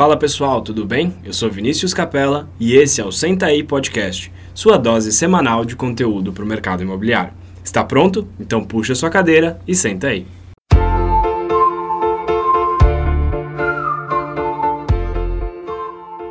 Fala pessoal, tudo bem? Eu sou Vinícius Capella e esse é o Senta aí Podcast, sua dose semanal de conteúdo para o mercado imobiliário. Está pronto? Então puxa sua cadeira e senta aí.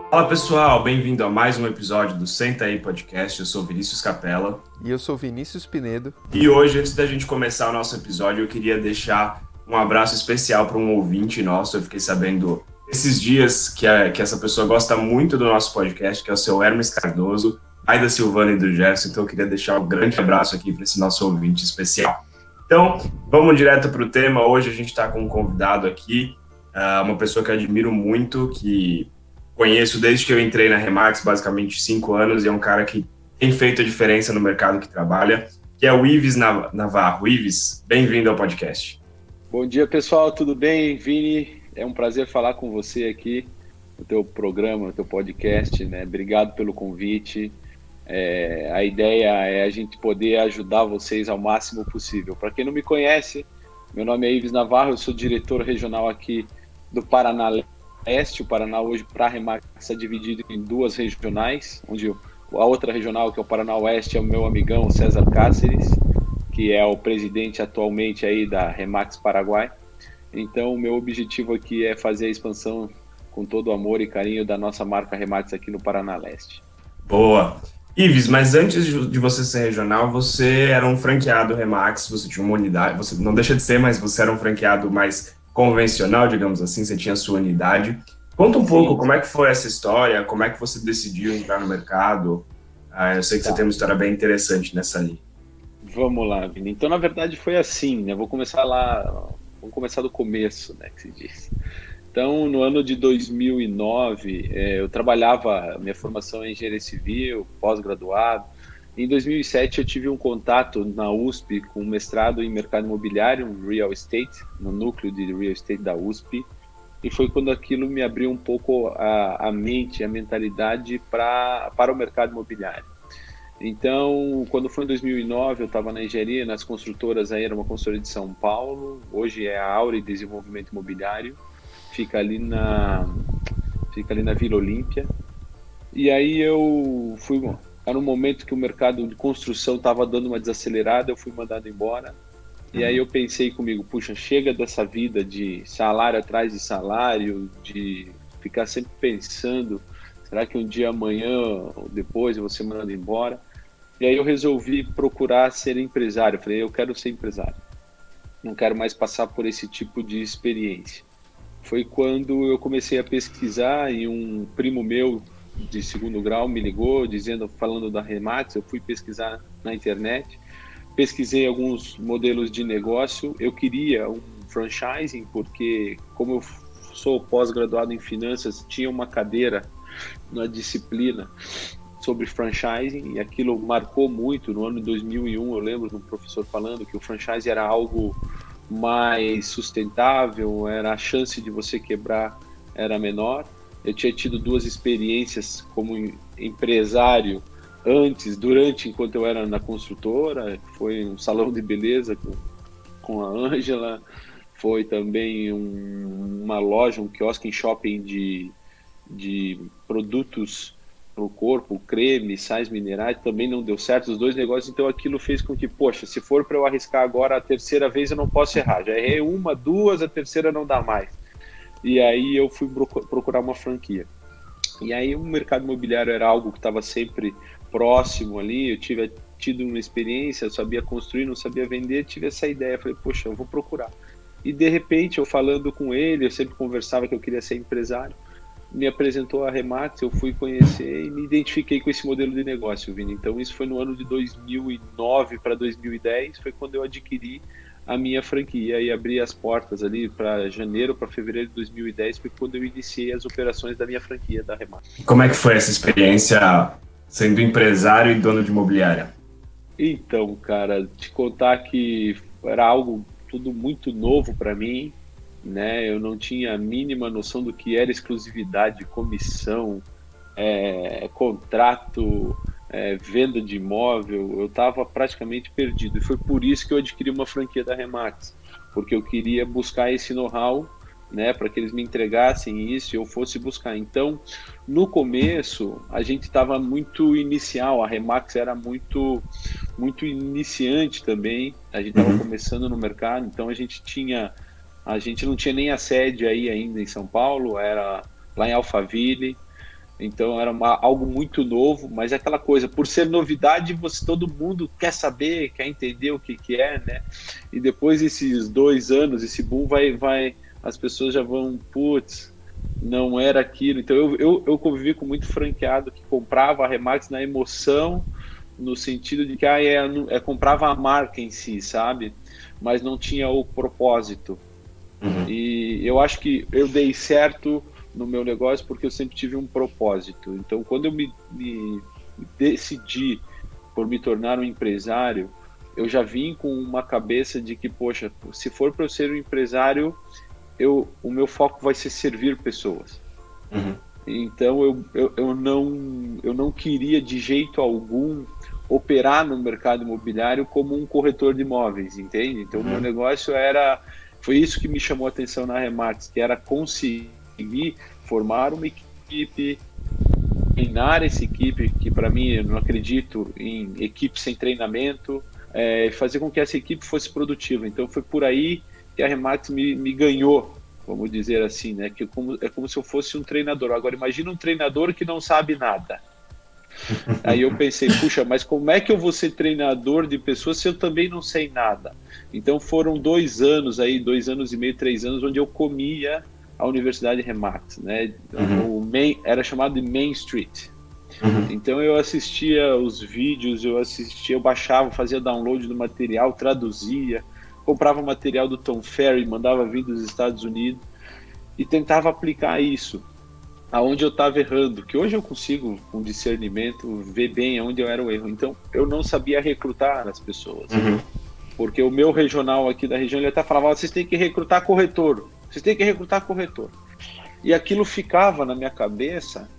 Fala pessoal, bem-vindo a mais um episódio do Senta aí Podcast. Eu sou Vinícius Capella. E eu sou Vinícius Pinedo. E hoje, antes da gente começar o nosso episódio, eu queria deixar um abraço especial para um ouvinte nosso. Eu fiquei sabendo esses dias que, a, que essa pessoa gosta muito do nosso podcast, que é o seu Hermes Cardoso, pai da Silvana e do Gerson. Então eu queria deixar um grande abraço aqui para esse nosso ouvinte especial. Então, vamos direto para o tema. Hoje a gente está com um convidado aqui, uh, uma pessoa que eu admiro muito, que conheço desde que eu entrei na Remax, basicamente cinco anos, e é um cara que tem feito a diferença no mercado que trabalha, que é o Ives Navarro. Ives, bem-vindo ao podcast. Bom dia, pessoal, tudo bem? Vini, é um prazer falar com você aqui no teu programa, no teu podcast, né? Obrigado pelo convite. É, a ideia é a gente poder ajudar vocês ao máximo possível. Para quem não me conhece, meu nome é Ives Navarro, eu sou diretor regional aqui do Paraná Leste. O Paraná hoje, para a Remax, está dividido em duas regionais, onde a outra regional, que é o Paraná Oeste, é o meu amigão César Cáceres, que é o presidente atualmente aí da Remax Paraguai. Então, o meu objetivo aqui é fazer a expansão com todo o amor e carinho da nossa marca Remates aqui no Paraná Leste. Boa. Ives, mas antes de você ser regional, você era um franqueado Remax, você tinha uma unidade, você não deixa de ser, mas você era um franqueado mais convencional, digamos assim, você tinha a sua unidade. Conta um Sim. pouco como é que foi essa história, como é que você decidiu entrar no mercado. Ah, eu sei que tá. você tem uma história bem interessante nessa linha. Vamos lá, Vini. Então, na verdade, foi assim, né? Vou começar lá Vamos começar do começo, né, que se diz. Então, no ano de 2009, é, eu trabalhava, minha formação é engenharia civil, pós-graduado. Em 2007, eu tive um contato na USP com um mestrado em mercado imobiliário, real estate, no núcleo de real estate da USP. E foi quando aquilo me abriu um pouco a, a mente, a mentalidade pra, para o mercado imobiliário. Então, quando foi em 2009, eu estava na engenharia, nas construtoras, aí era uma consultoria de São Paulo, hoje é a Aure Desenvolvimento Imobiliário, fica ali na, fica ali na Vila Olímpia. E aí eu fui, era um momento que o mercado de construção estava dando uma desacelerada, eu fui mandado embora. E aí eu pensei comigo, puxa, chega dessa vida de salário atrás de salário, de ficar sempre pensando, será que um dia amanhã ou depois eu vou ser mandado embora? E aí eu resolvi procurar ser empresário. Eu falei, eu quero ser empresário. Não quero mais passar por esse tipo de experiência. Foi quando eu comecei a pesquisar e um primo meu de segundo grau me ligou dizendo, falando da Remax, eu fui pesquisar na internet, pesquisei alguns modelos de negócio. Eu queria um franchising porque como eu sou pós-graduado em finanças, tinha uma cadeira na disciplina sobre franchising e aquilo marcou muito no ano de 2001. Eu lembro de um professor falando que o franchise era algo mais sustentável, era a chance de você quebrar era menor. Eu tinha tido duas experiências como empresário antes, durante, enquanto eu era na construtora, foi um salão de beleza com, com a Ângela, foi também um, uma loja, um quiosque em shopping de, de produtos para o corpo, creme, sais minerais, também não deu certo, os dois negócios, então aquilo fez com que, poxa, se for para eu arriscar agora a terceira vez, eu não posso errar. Já errei uma, duas, a terceira não dá mais. E aí eu fui procurar uma franquia. E aí o mercado imobiliário era algo que estava sempre próximo ali, eu tive tido uma experiência, eu sabia construir, não sabia vender, tive essa ideia, falei, poxa, eu vou procurar. E de repente, eu falando com ele, eu sempre conversava que eu queria ser empresário, me apresentou a Remax, eu fui conhecer e me identifiquei com esse modelo de negócio, Vini. Então isso foi no ano de 2009 para 2010, foi quando eu adquiri a minha franquia e abri as portas ali para janeiro para fevereiro de 2010 foi quando eu iniciei as operações da minha franquia da Remax. Como é que foi essa experiência sendo empresário e dono de imobiliária? Então, cara, te contar que era algo tudo muito novo para mim, né? Eu não tinha a mínima noção do que era exclusividade, comissão, é, contrato, é, venda de imóvel. Eu estava praticamente perdido e foi por isso que eu adquiri uma franquia da Remax, porque eu queria buscar esse know-how né, para que eles me entregassem isso e eu fosse buscar. Então, no começo, a gente estava muito inicial, a Remax era muito muito iniciante também. A gente estava uhum. começando no mercado, então a gente tinha a gente não tinha nem a sede aí ainda em São Paulo, era lá em Alphaville. Então era uma, algo muito novo, mas é aquela coisa, por ser novidade, você todo mundo quer saber, quer entender o que, que é, né? E depois desses dois anos, esse boom vai, vai, as pessoas já vão, putz, não era aquilo. Então eu, eu, eu convivi com muito franqueado que comprava a Remax na emoção, no sentido de que ah, é, é, comprava a marca em si, sabe? Mas não tinha o propósito. Uhum. E eu acho que eu dei certo no meu negócio porque eu sempre tive um propósito. Então, quando eu me, me decidi por me tornar um empresário, eu já vim com uma cabeça de que, poxa, se for para eu ser um empresário, eu, o meu foco vai ser servir pessoas. Uhum. Então, eu, eu, eu, não, eu não queria de jeito algum operar no mercado imobiliário como um corretor de imóveis, entende? Então, o meu uhum. negócio era. Foi isso que me chamou a atenção na Remax, que era conseguir formar uma equipe, treinar essa equipe, que para mim eu não acredito em equipe sem treinamento, é, fazer com que essa equipe fosse produtiva. Então foi por aí que a Remax me, me ganhou, vamos dizer assim, né? Que como, é como se eu fosse um treinador. Agora imagina um treinador que não sabe nada. Aí eu pensei, puxa, mas como é que eu vou ser treinador de pessoas se eu também não sei nada? Então foram dois anos aí, dois anos e meio, três anos, onde eu comia a Universidade Remax, né? Uhum. O main, era chamado de Main Street. Uhum. Então eu assistia os vídeos, eu assistia, eu baixava, fazia download do material, traduzia, comprava material do Tom Ferry, mandava vir dos Estados Unidos e tentava aplicar isso aonde eu estava errando, que hoje eu consigo com discernimento ver bem aonde eu era o erro. Então eu não sabia recrutar as pessoas. Uhum. Porque o meu regional aqui da região ele até falava, vocês têm que recrutar corretor. Você tem que recrutar corretor. E aquilo ficava na minha cabeça.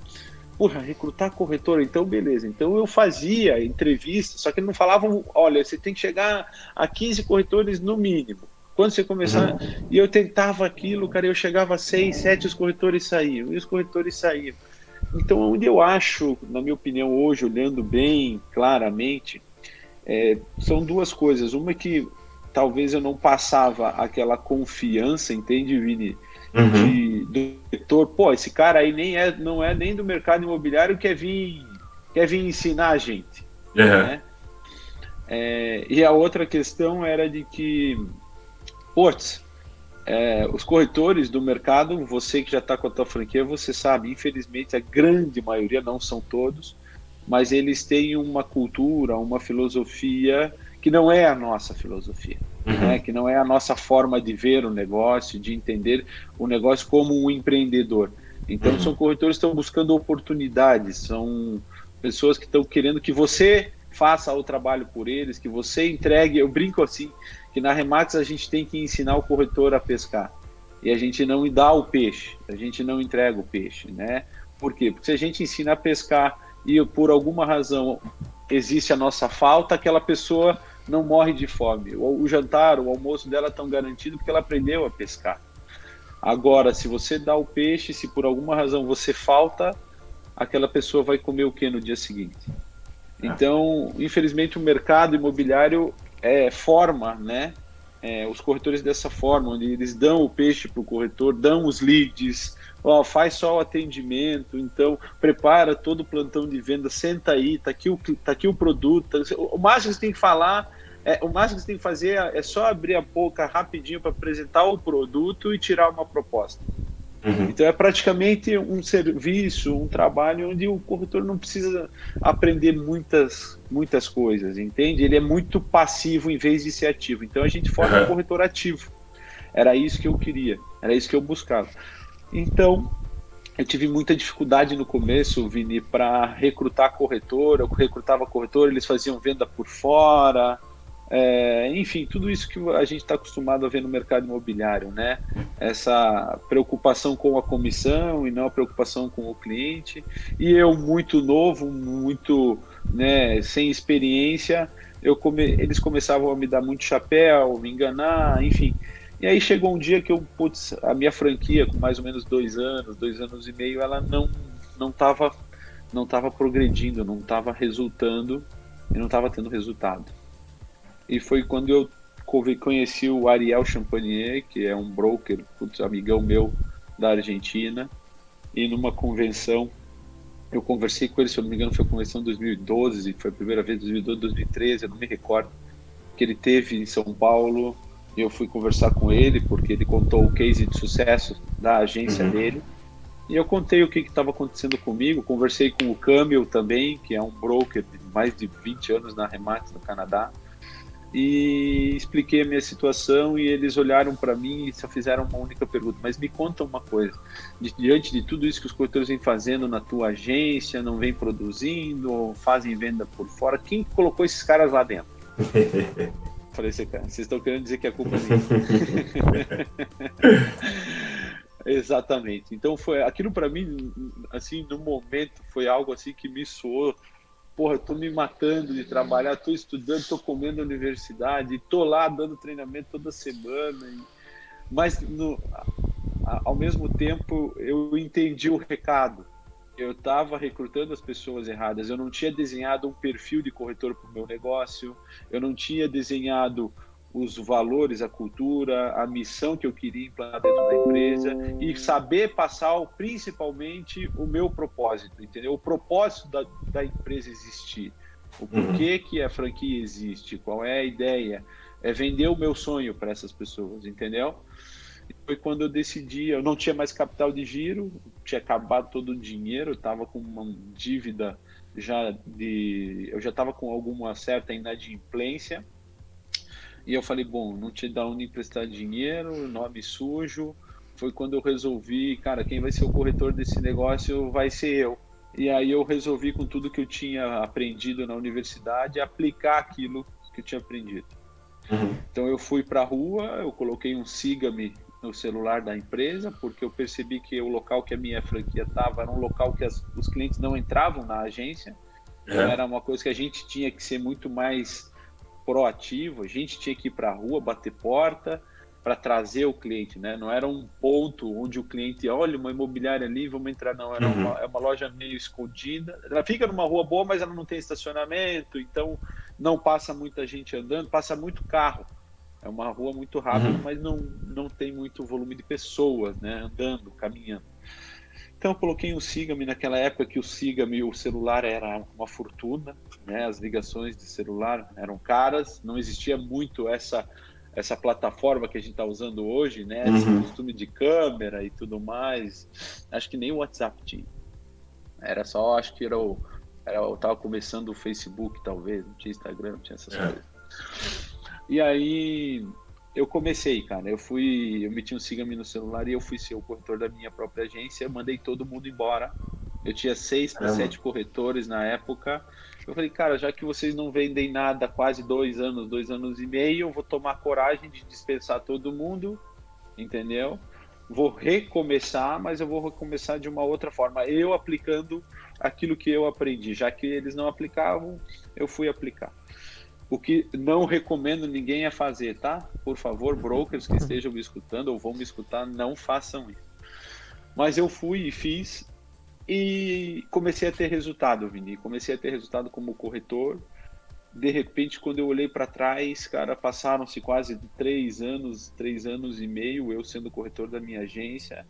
Porra, recrutar corretor, então beleza. Então eu fazia entrevistas, só que não falavam, olha, você tem que chegar a 15 corretores no mínimo. Quando você começar. Uhum. E eu tentava aquilo, cara, eu chegava a 6, 7, os corretores saíam. E os corretores saíam. Então, onde eu acho, na minha opinião, hoje, olhando bem claramente, é, são duas coisas. Uma é que talvez eu não passava aquela confiança, entende, Vini? Uhum. De, do pô, esse cara aí nem é, não é nem do mercado imobiliário, quer vir, quer vir ensinar a gente. Uhum. Né? É, e a outra questão era de que, putz, é, os corretores do mercado, você que já está com a tua franquia, você sabe, infelizmente a grande maioria, não são todos, mas eles têm uma cultura, uma filosofia que não é a nossa filosofia, uhum. né? que não é a nossa forma de ver o negócio, de entender o negócio como um empreendedor. Então, uhum. são corretores que estão buscando oportunidades, são pessoas que estão querendo que você faça o trabalho por eles, que você entregue. Eu brinco assim, que na Remax a gente tem que ensinar o corretor a pescar. E a gente não dá o peixe, a gente não entrega o peixe, né? Por quê? Porque se a gente ensina a pescar e por alguma razão existe a nossa falta, aquela pessoa não morre de fome. O, o jantar, o almoço dela estão garantido porque ela aprendeu a pescar. Agora, se você dá o peixe, se por alguma razão você falta, aquela pessoa vai comer o que no dia seguinte? É. Então, infelizmente, o mercado imobiliário é, forma, né? É, os corretores dessa forma, onde eles dão o peixe para o corretor, dão os leads, ó, faz só o atendimento, então prepara todo o plantão de venda, senta aí, tá aqui o, tá aqui o produto, o máximo que você tem que falar, é, o máximo que você tem que fazer é só abrir a boca rapidinho para apresentar o produto e tirar uma proposta. Uhum. Então é praticamente um serviço, um trabalho onde o corretor não precisa aprender muitas, muitas coisas, entende? Ele é muito passivo em vez de ser ativo. Então a gente forma uhum. um corretor ativo. Era isso que eu queria, era isso que eu buscava. Então, eu tive muita dificuldade no começo, Vini, para recrutar corretor. Eu recrutava corretor, eles faziam venda por fora. É, enfim, tudo isso que a gente está acostumado a ver no mercado imobiliário, né? Essa preocupação com a comissão e não a preocupação com o cliente. E eu, muito novo, muito né, sem experiência, eu come... eles começavam a me dar muito chapéu, me enganar, enfim. E aí chegou um dia que eu, putz, a minha franquia, com mais ou menos dois anos, dois anos e meio, ela não não estava não tava progredindo, não estava resultando e não estava tendo resultado. E foi quando eu conheci o Ariel Champagnier, que é um broker, putz, amigão meu da Argentina, e numa convenção eu conversei com ele, se eu não me engano, foi a convenção 2012, foi a primeira vez 2012, 2013, eu não me recordo, que ele teve em São Paulo. Eu fui conversar com ele porque ele contou o case de sucesso da agência uhum. dele. E eu contei o que estava acontecendo comigo. Conversei com o Camil também, que é um broker de mais de 20 anos na Remax no Canadá e expliquei a minha situação e eles olharam para mim e só fizeram uma única pergunta. Mas me conta uma coisa: diante de tudo isso que os corretores vêm fazendo na tua agência, não vem produzindo, fazem venda por fora, quem colocou esses caras lá dentro? Falei, vocês estão querendo dizer que a culpa é minha. Exatamente. Então foi aquilo para mim, assim, no momento foi algo assim que me soou porra, tô me matando de trabalhar, tô estudando, tô comendo na universidade, tô lá dando treinamento toda semana. E... Mas no, ao mesmo tempo eu entendi o recado. Eu estava recrutando as pessoas erradas. Eu não tinha desenhado um perfil de corretor para o meu negócio. Eu não tinha desenhado os valores, a cultura, a missão que eu queria implantar dentro da empresa e saber passar principalmente o meu propósito, entendeu? O propósito da, da empresa existir, o porquê uhum. que a franquia existe, qual é a ideia, é vender o meu sonho para essas pessoas, entendeu? Foi quando eu decidi, eu não tinha mais capital de giro, tinha acabado todo o dinheiro, estava com uma dívida já de, eu já estava com alguma certa inadimplência e eu falei, bom, não te dá onde emprestar dinheiro, nome sujo. Foi quando eu resolvi, cara, quem vai ser o corretor desse negócio vai ser eu. E aí eu resolvi, com tudo que eu tinha aprendido na universidade, aplicar aquilo que eu tinha aprendido. Uhum. Então eu fui para a rua, eu coloquei um siga-me no celular da empresa, porque eu percebi que o local que a minha franquia estava era um local que as, os clientes não entravam na agência. Então era uma coisa que a gente tinha que ser muito mais proativo, a gente tinha que ir para a rua, bater porta para trazer o cliente, né? Não era um ponto onde o cliente, olha, uma imobiliária ali, vamos entrar, não. Era uhum. uma, é uma loja meio escondida. Ela fica numa rua boa, mas ela não tem estacionamento, então não passa muita gente andando, passa muito carro. É uma rua muito rápida, uhum. mas não, não tem muito volume de pessoas, né? Andando, caminhando. Então eu coloquei um Siga-me naquela época que o Siga-me, o celular era uma fortuna, né? As ligações de celular eram caras, não existia muito essa essa plataforma que a gente está usando hoje, né? Esse uhum. costume de câmera e tudo mais. Acho que nem o WhatsApp tinha. Era só, acho que era o, era, eu tava começando o Facebook, talvez, não tinha Instagram, não tinha essas é. coisas. E aí eu comecei, cara. Eu fui, eu meti um siga-me no celular e eu fui ser o corretor da minha própria agência. Mandei todo mundo embora. Eu tinha seis para sete corretores na época. Eu falei, cara, já que vocês não vendem nada quase dois anos, dois anos e meio, eu vou tomar coragem de dispensar todo mundo, entendeu? Vou recomeçar, mas eu vou recomeçar de uma outra forma. Eu aplicando aquilo que eu aprendi. Já que eles não aplicavam, eu fui aplicar. O que não recomendo ninguém a fazer, tá? Por favor, brokers que estejam me escutando ou vão me escutar, não façam isso. Mas eu fui e fiz e comecei a ter resultado, Vini. Comecei a ter resultado como corretor. De repente, quando eu olhei para trás, cara, passaram-se quase três anos, três anos e meio, eu sendo corretor da minha agência.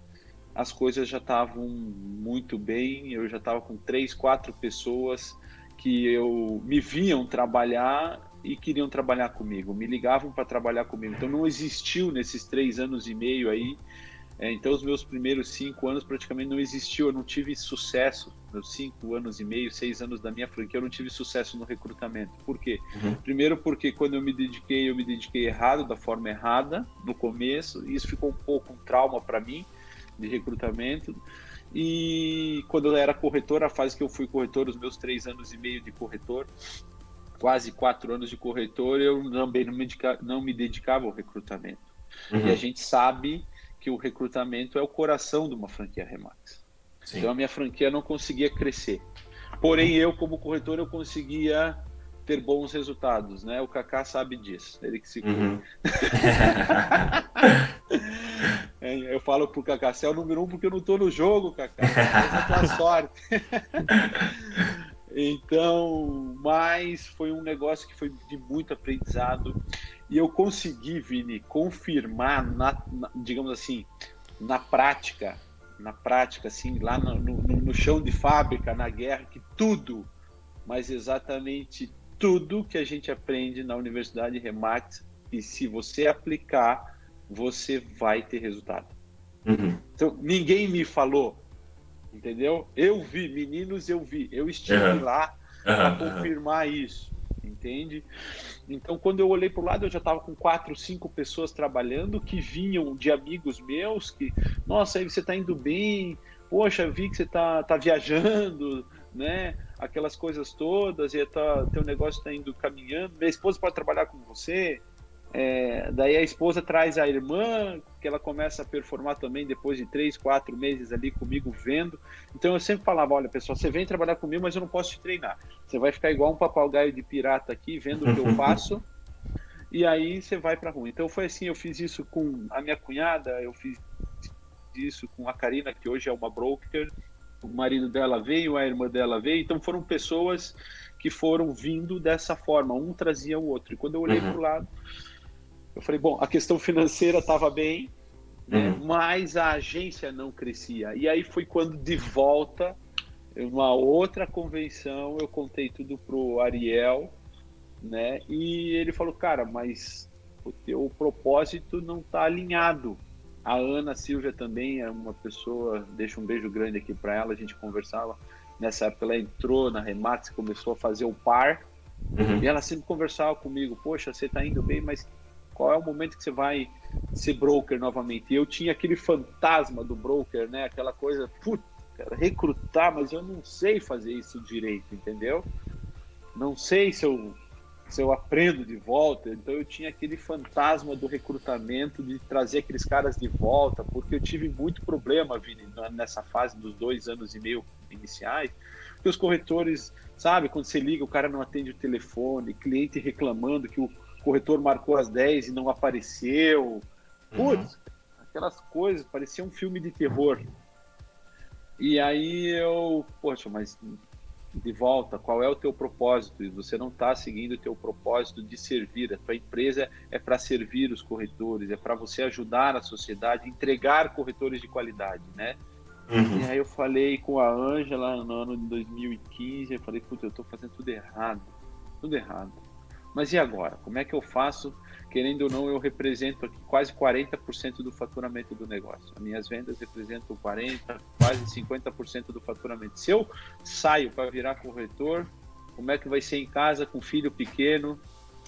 As coisas já estavam muito bem. Eu já estava com três, quatro pessoas que eu me viam trabalhar e queriam trabalhar comigo, me ligavam para trabalhar comigo. Então não existiu nesses três anos e meio aí. É, então os meus primeiros cinco anos praticamente não existiu. Eu não tive sucesso nos cinco anos e meio, seis anos da minha franquia. Eu não tive sucesso no recrutamento. Por quê? Uhum. Primeiro porque quando eu me dediquei, eu me dediquei errado, da forma errada no começo. E isso ficou um pouco um trauma para mim de recrutamento. E quando eu era corretor, a fase que eu fui corretor, os meus três anos e meio de corretor, quase quatro anos de corretor, eu também não me, dedica, não me dedicava ao recrutamento. Uhum. E a gente sabe que o recrutamento é o coração de uma franquia Remax. Sim. Então a minha franquia não conseguia crescer. Porém, eu, como corretor, eu conseguia ter bons resultados, né? O Kaká sabe disso, ele que se uhum. Eu falo pro Cacá, você é o número um porque eu não tô no jogo. Essa é a tua sorte. então, mas foi um negócio que foi de muito aprendizado. E eu consegui, Vini, confirmar, na, na, digamos assim, na prática, na prática, assim, lá no, no, no chão de fábrica, na guerra, que tudo, mas exatamente tudo que a gente aprende na Universidade Remax, e se você aplicar, você vai ter resultado. Uhum. Então, ninguém me falou, entendeu? Eu vi, meninos, eu vi. Eu estive uhum. lá para uhum. confirmar isso, entende? Então, quando eu olhei para o lado, eu já estava com quatro, cinco pessoas trabalhando que vinham de amigos meus, que, nossa, aí você está indo bem, poxa, vi que você está tá viajando, né? Aquelas coisas todas, e tá, teu negócio está indo caminhando, minha esposa pode trabalhar com você, é, daí a esposa traz a irmã, que ela começa a performar também depois de três, quatro meses ali comigo vendo. Então eu sempre falava: olha, pessoal, você vem trabalhar comigo, mas eu não posso te treinar. Você vai ficar igual um papagaio de pirata aqui, vendo o que eu faço, e aí você vai para rua. Então foi assim: eu fiz isso com a minha cunhada, eu fiz isso com a Karina, que hoje é uma broker. O marido dela veio, a irmã dela veio. Então foram pessoas que foram vindo dessa forma, um trazia o outro. E quando eu olhei uhum. para o lado eu falei, bom, a questão financeira estava bem, né, uhum. mas a agência não crescia. E aí foi quando, de volta, uma outra convenção, eu contei tudo pro Ariel, né? E ele falou, cara, mas o teu propósito não está alinhado. A Ana Silvia também é uma pessoa, deixa um beijo grande aqui para ela, a gente conversava. Nessa época ela entrou na Remax, começou a fazer o par, uhum. e ela sempre conversava comigo, poxa, você está indo bem, mas qual é o momento que você vai ser broker novamente? E eu tinha aquele fantasma do broker, né? Aquela coisa, recrutar, mas eu não sei fazer isso direito, entendeu? Não sei se eu, se eu aprendo de volta. Então eu tinha aquele fantasma do recrutamento, de trazer aqueles caras de volta, porque eu tive muito problema, Vini, nessa fase dos dois anos e meio iniciais, porque os corretores, sabe, quando você liga, o cara não atende o telefone, cliente reclamando que o corretor marcou às 10 e não apareceu. Putz, uhum. aquelas coisas, parecia um filme de terror. E aí eu, poxa, mas de volta, qual é o teu propósito? E você não está seguindo o teu propósito de servir. A tua empresa é para servir os corretores, é para você ajudar a sociedade, entregar corretores de qualidade, né? Uhum. E aí eu falei com a Ângela no ano de 2015, eu falei, putz, eu estou fazendo tudo errado, tudo errado. Mas e agora? Como é que eu faço? Querendo ou não, eu represento aqui quase 40% do faturamento do negócio. As minhas vendas representam 40%, quase 50% do faturamento. Se eu saio para virar corretor, como é que vai ser em casa com filho pequeno,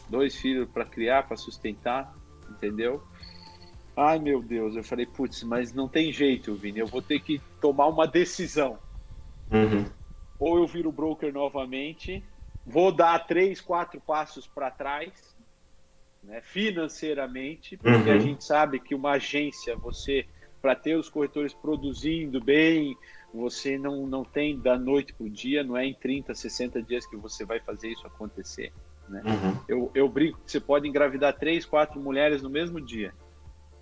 dois filhos para criar, para sustentar, entendeu? Ai meu Deus, eu falei, putz, mas não tem jeito, Vini, eu vou ter que tomar uma decisão. Uhum. Ou eu viro broker novamente, vou dar três, quatro passos para trás, né, financeiramente, porque uhum. a gente sabe que uma agência, você, para ter os corretores produzindo bem, você não, não tem da noite para o dia, não é em 30, 60 dias que você vai fazer isso acontecer. Né? Uhum. Eu, eu brinco que você pode engravidar três, quatro mulheres no mesmo dia,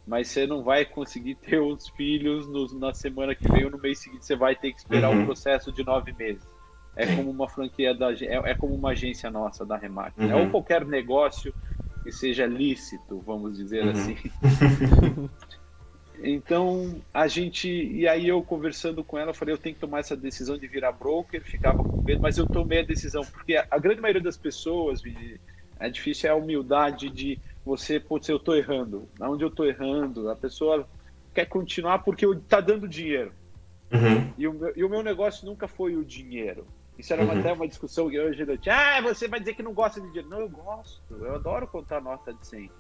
mas você não vai conseguir ter os filhos no, na semana que vem ou no mês seguinte, você vai ter que esperar uhum. um processo de nove meses. É como uma franquia da é, é como uma agência nossa da Remate, né? uhum. ou qualquer negócio que seja lícito, vamos dizer uhum. assim. então a gente e aí eu conversando com ela, eu falei eu tenho que tomar essa decisão de virar broker, ficava com medo, mas eu tomei a decisão porque a, a grande maioria das pessoas é difícil é a humildade de você, putz, eu tô errando, aonde eu tô errando, a pessoa quer continuar porque tá dando dinheiro. Uhum. E, o meu, e o meu negócio nunca foi o dinheiro. Isso era uhum. até uma discussão que hoje eu tinha. Ah, você vai dizer que não gosta de dinheiro. Não, eu gosto. Eu adoro contar nota de 100.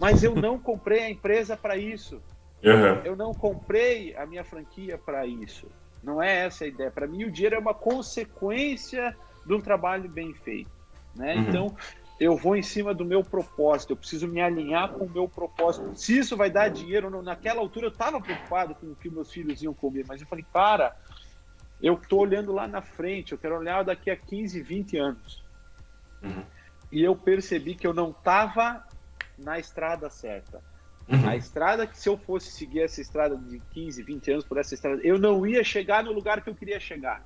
Mas eu não comprei a empresa para isso. Uhum. Eu não comprei a minha franquia para isso. Não é essa a ideia. Para mim, o dinheiro é uma consequência de um trabalho bem feito. Né? Uhum. Então, eu vou em cima do meu propósito. Eu preciso me alinhar com o meu propósito. Se isso vai dar dinheiro, não. naquela altura eu estava preocupado com o que meus filhos iam comer. Mas eu falei, para eu estou olhando lá na frente, eu quero olhar daqui a 15, 20 anos. Uhum. E eu percebi que eu não estava na estrada certa. Uhum. A estrada que se eu fosse seguir essa estrada de 15, 20 anos por essa estrada, eu não ia chegar no lugar que eu queria chegar.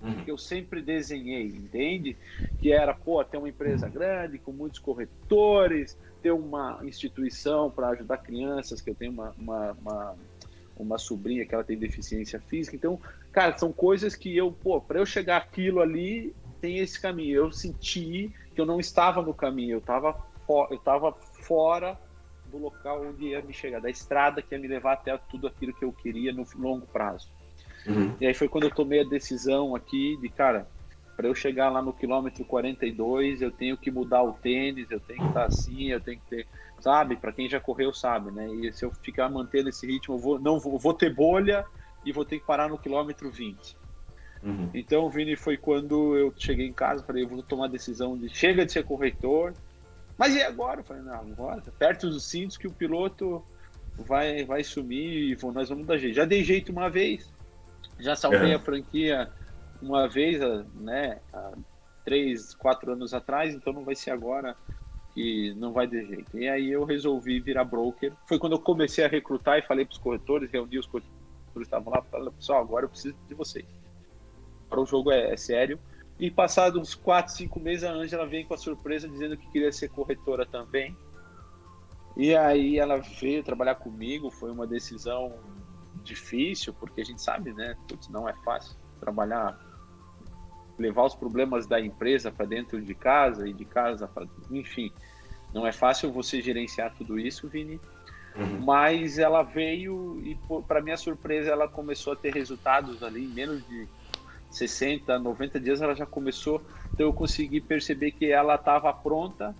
Uhum. Que eu sempre desenhei, entende? Que era, pô, ter uma empresa grande, com muitos corretores, ter uma instituição para ajudar crianças, que eu tenho uma, uma, uma, uma, sobrinha que ela tem deficiência física. Então, cara, são coisas que eu, pô, para eu chegar aquilo ali, tem esse caminho. Eu senti que eu não estava no caminho, eu estava eu estava fora do local onde ia me chegar, da estrada que ia me levar até tudo aquilo que eu queria no longo prazo. Uhum. E aí foi quando eu tomei a decisão aqui de, cara, para eu chegar lá no quilômetro 42, eu tenho que mudar o tênis, eu tenho que estar assim, eu tenho que ter, sabe? Para quem já correu sabe, né? E se eu ficar mantendo esse ritmo, eu vou não vou, vou ter bolha e vou ter que parar no quilômetro 20. Uhum. Então, Vini, foi quando eu cheguei em casa, falei, eu vou tomar a decisão de chega de ser corretor, mas e agora? Eu falei, não, agora, perto dos cintos que o piloto vai, vai sumir e nós vamos dar jeito. Já dei jeito uma vez, já salvei é. a franquia uma vez, né, há três, quatro anos atrás, então não vai ser agora que não vai ter jeito. E aí eu resolvi virar broker. Foi quando eu comecei a recrutar e falei para os corretores, reuni os corretores que estavam lá, falei, pessoal, agora eu preciso de vocês. Agora o jogo é, é sério e passados uns 4, 5 meses, a Angela vem com a surpresa dizendo que queria ser corretora também. E aí ela veio trabalhar comigo, foi uma decisão difícil, porque a gente sabe, né? Putz, não é fácil trabalhar, levar os problemas da empresa para dentro de casa e de casa para. Enfim, não é fácil você gerenciar tudo isso, Vini. Uhum. Mas ela veio e, para minha surpresa, ela começou a ter resultados ali em menos de 60, 90 dias ela já começou, então eu consegui perceber que ela estava pronta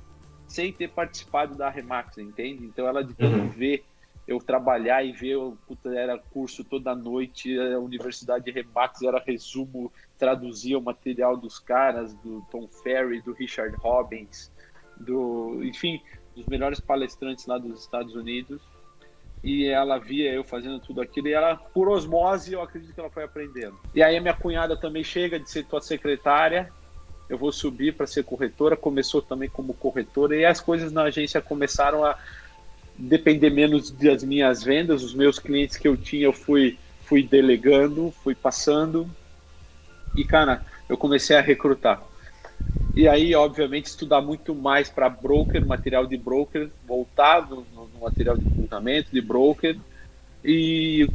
sem ter participado da Remax, entende? Então ela de tanto uhum. ver eu trabalhar e ver, puta, era curso toda noite, a Universidade Remax era resumo, traduzia o material dos caras, do Tom Ferry, do Richard Robbins, do, enfim, dos melhores palestrantes lá dos Estados Unidos e ela via eu fazendo tudo aquilo e ela, por osmose, eu acredito que ela foi aprendendo. E aí a minha cunhada também chega de ser tua secretária, eu vou subir para ser corretora, começou também como corretora e as coisas na agência começaram a depender menos das minhas vendas, os meus clientes que eu tinha eu fui fui delegando, fui passando e cara, eu comecei a recrutar. E aí, obviamente, estudar muito mais para broker, material de broker, voltar no, no, material de recrutamento, de broker. E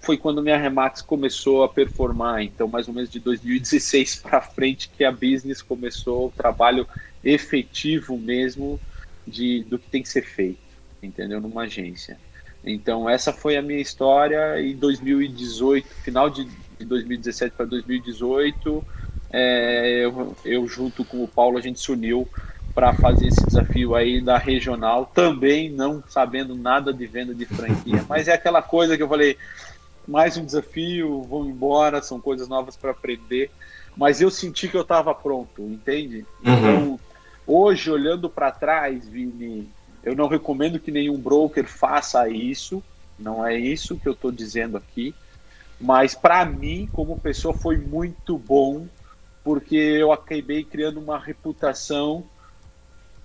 foi quando minha Remax começou a performar. Então, mais ou menos de 2016 para frente, que a business começou o trabalho efetivo mesmo de, do que tem que ser feito, entendeu? Numa agência. Então, essa foi a minha história. Em 2018, final de, de 2017 para 2018 é, eu, eu, junto com o Paulo, a gente se uniu para fazer esse desafio aí da regional, também não sabendo nada de venda de franquia, mas é aquela coisa que eu falei, mais um desafio, vou embora, são coisas novas para aprender, mas eu senti que eu estava pronto, entende? Uhum. Então, hoje, olhando para trás, Vini, eu não recomendo que nenhum broker faça isso, não é isso que eu estou dizendo aqui, mas para mim, como pessoa, foi muito bom porque eu acabei criando uma reputação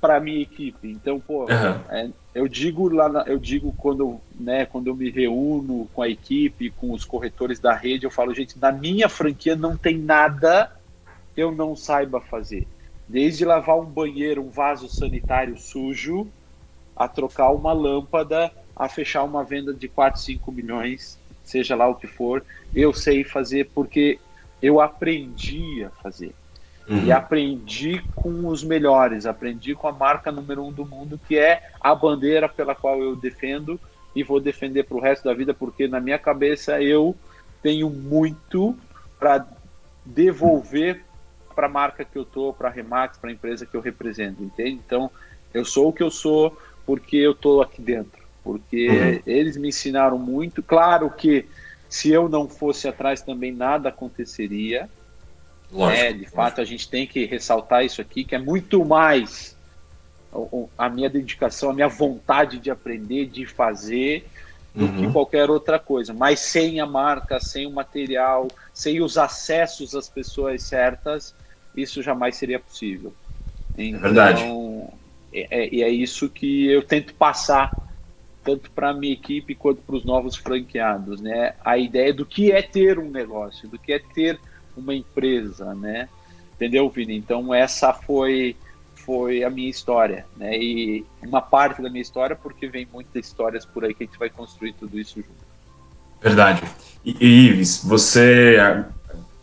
para minha equipe. Então, pô, uhum. é, eu digo lá, na, eu digo quando, né, quando eu me reúno com a equipe, com os corretores da rede, eu falo, gente, na minha franquia não tem nada que eu não saiba fazer. Desde lavar um banheiro, um vaso sanitário sujo, a trocar uma lâmpada, a fechar uma venda de 4, 5 milhões, seja lá o que for, eu sei fazer porque eu aprendi a fazer. Uhum. E aprendi com os melhores, aprendi com a marca número um do mundo, que é a bandeira pela qual eu defendo e vou defender para o resto da vida, porque na minha cabeça eu tenho muito para devolver para a marca que eu tô, para a Remax, para a empresa que eu represento, entende? Então, eu sou o que eu sou porque eu tô aqui dentro, porque uhum. eles me ensinaram muito. Claro que se eu não fosse atrás também nada aconteceria. Lógico, é, de lógico. fato, a gente tem que ressaltar isso aqui, que é muito mais a minha dedicação, a minha vontade de aprender, de fazer, do uhum. que qualquer outra coisa. Mas sem a marca, sem o material, sem os acessos às pessoas certas, isso jamais seria possível. Então, é verdade. É, é, e é isso que eu tento passar tanto para a minha equipe quanto para os novos franqueados, né? A ideia do que é ter um negócio, do que é ter uma empresa, né? Entendeu, Vini? Então essa foi foi a minha história, né? E uma parte da minha história porque vem muitas histórias por aí que a gente vai construir tudo isso junto. Verdade. E, e Ives, você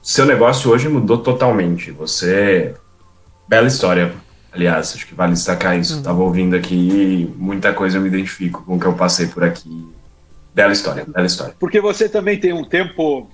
seu negócio hoje mudou totalmente. Você bela história Aliás, acho que vale destacar isso. Estava uhum. ouvindo aqui e muita coisa eu me identifico com o que eu passei por aqui. Bela história, bela história. Porque você também tem um tempo.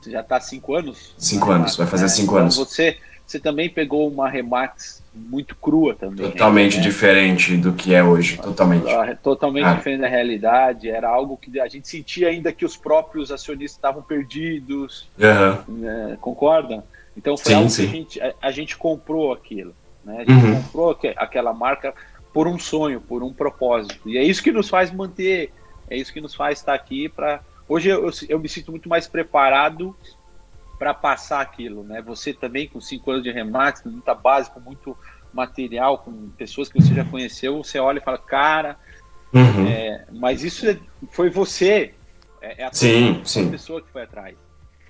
Você já está há cinco anos? Cinco anos, vai fazer é, cinco então anos. Você, você também pegou uma Remax muito crua também. Totalmente né? diferente do que é hoje, totalmente. Totalmente ah. diferente da realidade. Era algo que a gente sentia ainda que os próprios acionistas estavam perdidos. Uhum. Né? Concorda? Então foi sim, algo sim. que a gente, a, a gente comprou aquilo. Né? A gente uhum. comprou aquela marca por um sonho, por um propósito. E é isso que nos faz manter, é isso que nos faz estar aqui para. Hoje eu, eu me sinto muito mais preparado para passar aquilo, né? Você também com cinco anos de Remax, com muita base, com muito material, com pessoas que você já conheceu, você olha e fala, cara, uhum. é, mas isso é, foi você, é, é a sim, sim. pessoa que foi atrás.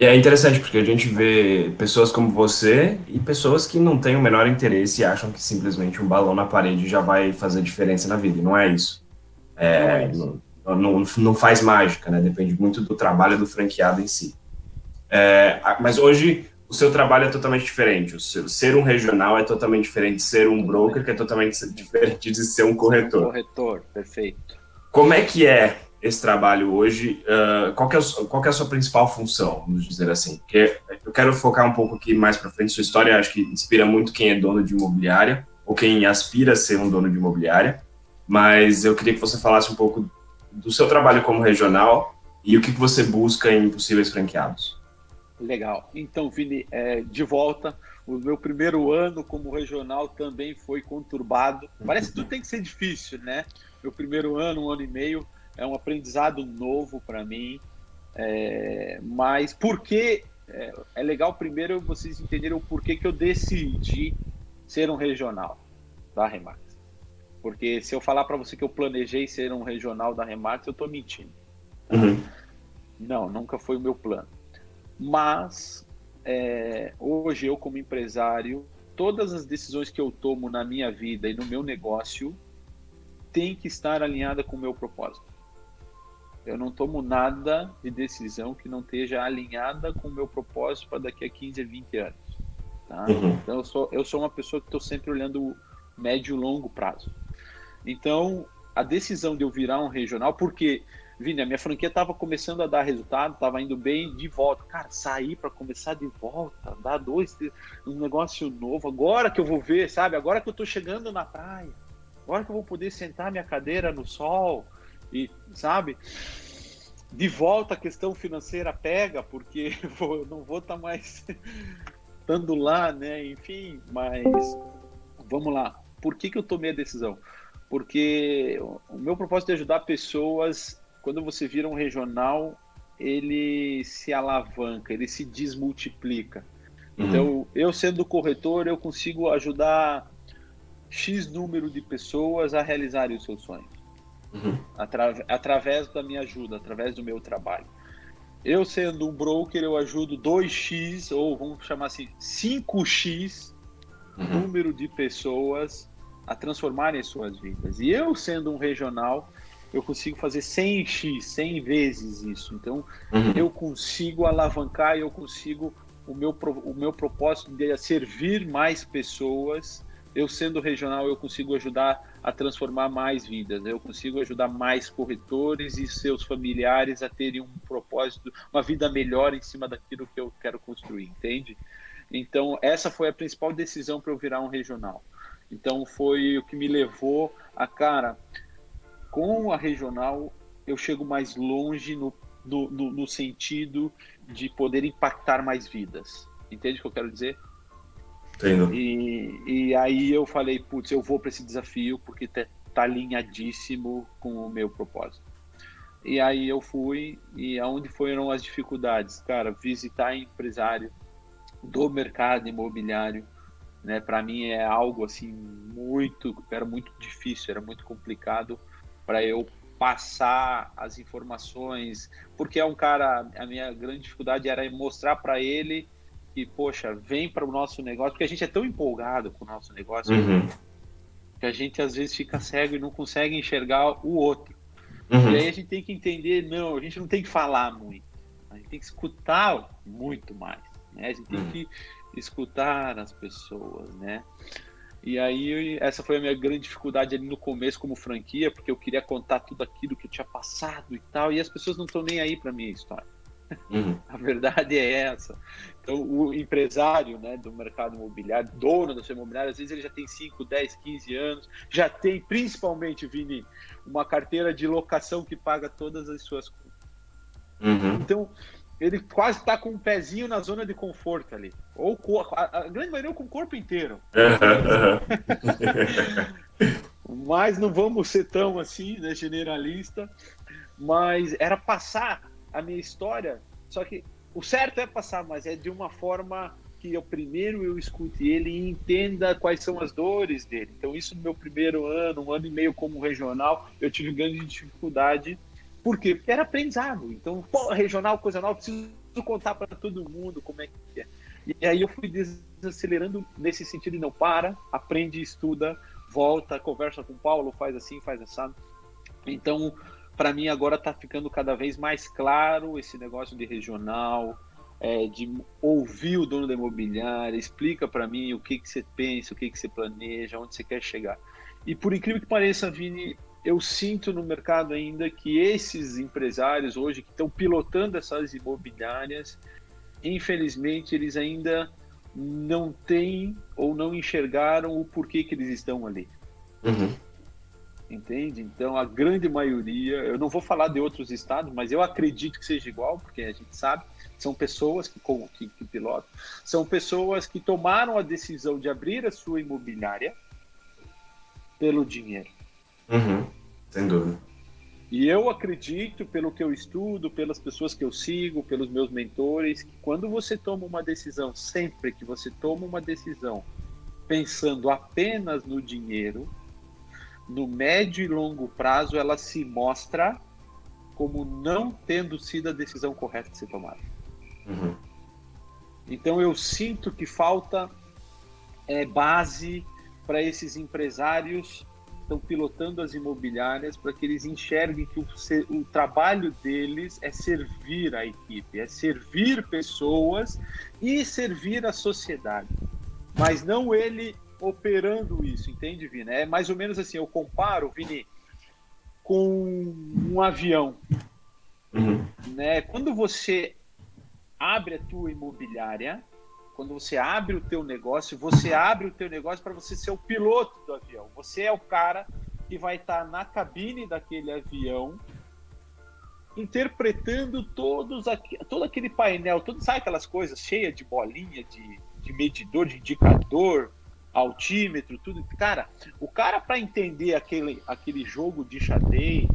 E é interessante porque a gente vê pessoas como você e pessoas que não têm o menor interesse e acham que simplesmente um balão na parede já vai fazer diferença na vida. E não é isso. É, não, é não, não, faz mágica, né? Depende muito do trabalho do franqueado em si. É, mas hoje o seu trabalho é totalmente diferente. O seu, ser um regional é totalmente diferente de ser um broker, que é totalmente diferente de ser um corretor. Corretor, perfeito. Como é que é esse trabalho hoje, uh, qual, que é, qual que é a sua principal função, vamos dizer assim? Porque eu quero focar um pouco aqui mais para frente, sua história acho que inspira muito quem é dono de imobiliária, ou quem aspira a ser um dono de imobiliária, mas eu queria que você falasse um pouco do seu trabalho como regional e o que, que você busca em possíveis franqueados. Legal. Então, Vini, é, de volta, o meu primeiro ano como regional também foi conturbado. Parece que tudo tem que ser difícil, né? Meu primeiro ano, um ano e meio, é um aprendizado novo para mim. É, mas por que é, é, legal primeiro vocês entenderem o porquê que eu decidi ser um regional da Remax. Porque se eu falar para você que eu planejei ser um regional da Remax, eu estou mentindo. Uhum. Não, nunca foi o meu plano. Mas é, hoje eu como empresário, todas as decisões que eu tomo na minha vida e no meu negócio tem que estar alinhada com o meu propósito. Eu não tomo nada de decisão que não esteja alinhada com o meu propósito para daqui a 15 a 20 anos. Tá? Uhum. Então, eu sou, eu sou uma pessoa que estou sempre olhando médio e longo prazo. Então, a decisão de eu virar um regional, porque, Vini, a minha franquia estava começando a dar resultado, estava indo bem de volta. Cara, sair para começar de volta, dar dois, um negócio novo, agora que eu vou ver, sabe? Agora que eu estou chegando na praia, agora que eu vou poder sentar minha cadeira no sol, e sabe? De volta a questão financeira pega, porque eu não vou estar tá mais estando lá, né? Enfim, mas vamos lá. Por que, que eu tomei a decisão? Porque o meu propósito é ajudar pessoas. Quando você vira um regional, ele se alavanca, ele se desmultiplica. Uhum. Então, eu sendo corretor, eu consigo ajudar X número de pessoas a realizarem os seus sonhos uhum. atra através da minha ajuda, através do meu trabalho. Eu sendo um broker, eu ajudo 2x, ou vamos chamar assim, 5x uhum. número de pessoas a transformarem suas vidas. E eu sendo um regional, eu consigo fazer 100x, 100 vezes isso. Então, uhum. eu consigo alavancar, eu consigo o meu, o meu propósito de servir mais pessoas eu sendo regional, eu consigo ajudar a transformar mais vidas, eu consigo ajudar mais corretores e seus familiares a terem um propósito, uma vida melhor em cima daquilo que eu quero construir, entende? Então, essa foi a principal decisão para eu virar um regional. Então, foi o que me levou a, cara, com a regional, eu chego mais longe no, no, no, no sentido de poder impactar mais vidas. Entende o que eu quero dizer? E, e aí eu falei, putz, eu vou para esse desafio porque tá, tá alinhadíssimo com o meu propósito. E aí eu fui e aonde foram as dificuldades? Cara, visitar empresário do mercado imobiliário, né? Para mim é algo assim muito, era muito difícil, era muito complicado para eu passar as informações, porque é um cara, a minha grande dificuldade era mostrar para ele que, poxa, vem para o nosso negócio, porque a gente é tão empolgado com o nosso negócio uhum. que a gente às vezes fica cego e não consegue enxergar o outro. Uhum. E aí a gente tem que entender, não, a gente não tem que falar muito, a gente tem que escutar muito mais, né? A gente tem uhum. que escutar as pessoas, né? E aí, essa foi a minha grande dificuldade ali no começo como franquia, porque eu queria contar tudo aquilo que eu tinha passado e tal, e as pessoas não estão nem aí para minha história. Uhum. A verdade é essa. Então, o empresário né, do mercado imobiliário, dono da sua imobiliária, às vezes ele já tem 5, 10, 15 anos, já tem, principalmente, Vini, uma carteira de locação que paga todas as suas contas. Uhum. Então, ele quase está com um pezinho na zona de conforto ali. Ou a, a grande maioria com o corpo inteiro. mas não vamos ser tão assim, né, generalista. Mas era passar a minha história, só que o certo é passar, mas é de uma forma que eu primeiro eu escute ele e entenda quais são as dores dele. Então isso no meu primeiro ano, um ano e meio como regional, eu tive grande dificuldade por quê? Porque era aprendizado. Então, pô, regional, coisa nova, preciso contar para todo mundo como é que é. E aí eu fui desacelerando nesse sentido, não para, aprende, estuda, volta, conversa com o Paulo, faz assim, faz assado. Então, para mim agora está ficando cada vez mais claro esse negócio de regional, é, de ouvir o dono da imobiliária, explica para mim o que, que você pensa, o que, que você planeja, onde você quer chegar. E por incrível que pareça, Vini, eu sinto no mercado ainda que esses empresários hoje que estão pilotando essas imobiliárias, infelizmente eles ainda não têm ou não enxergaram o porquê que eles estão ali. Uhum. Entende? Então a grande maioria, eu não vou falar de outros estados, mas eu acredito que seja igual, porque a gente sabe, são pessoas que, que, que pilotam, são pessoas que tomaram a decisão de abrir a sua imobiliária pelo dinheiro. Uhum. Sem dúvida. E eu acredito, pelo que eu estudo, pelas pessoas que eu sigo, pelos meus mentores, que quando você toma uma decisão, sempre que você toma uma decisão pensando apenas no dinheiro, no médio e longo prazo ela se mostra como não tendo sido a decisão correta de ser tomada. Uhum. Então eu sinto que falta é, base para esses empresários estão pilotando as imobiliárias para que eles enxerguem que o, o, trabalho deles é servir a equipe, é servir pessoas e servir a sociedade, mas não ele operando isso, entende, Vini? É mais ou menos assim, eu comparo, Vini, com um avião. Uhum. Né? Quando você abre a tua imobiliária, quando você abre o teu negócio, você abre o teu negócio para você ser o piloto do avião. Você é o cara que vai estar na cabine daquele avião interpretando todos aqui, todo aquele painel, todo, sabe aquelas coisas cheias de bolinha, de, de medidor, de indicador, altímetro, tudo. Cara, o cara para entender aquele, aquele jogo de xadrez,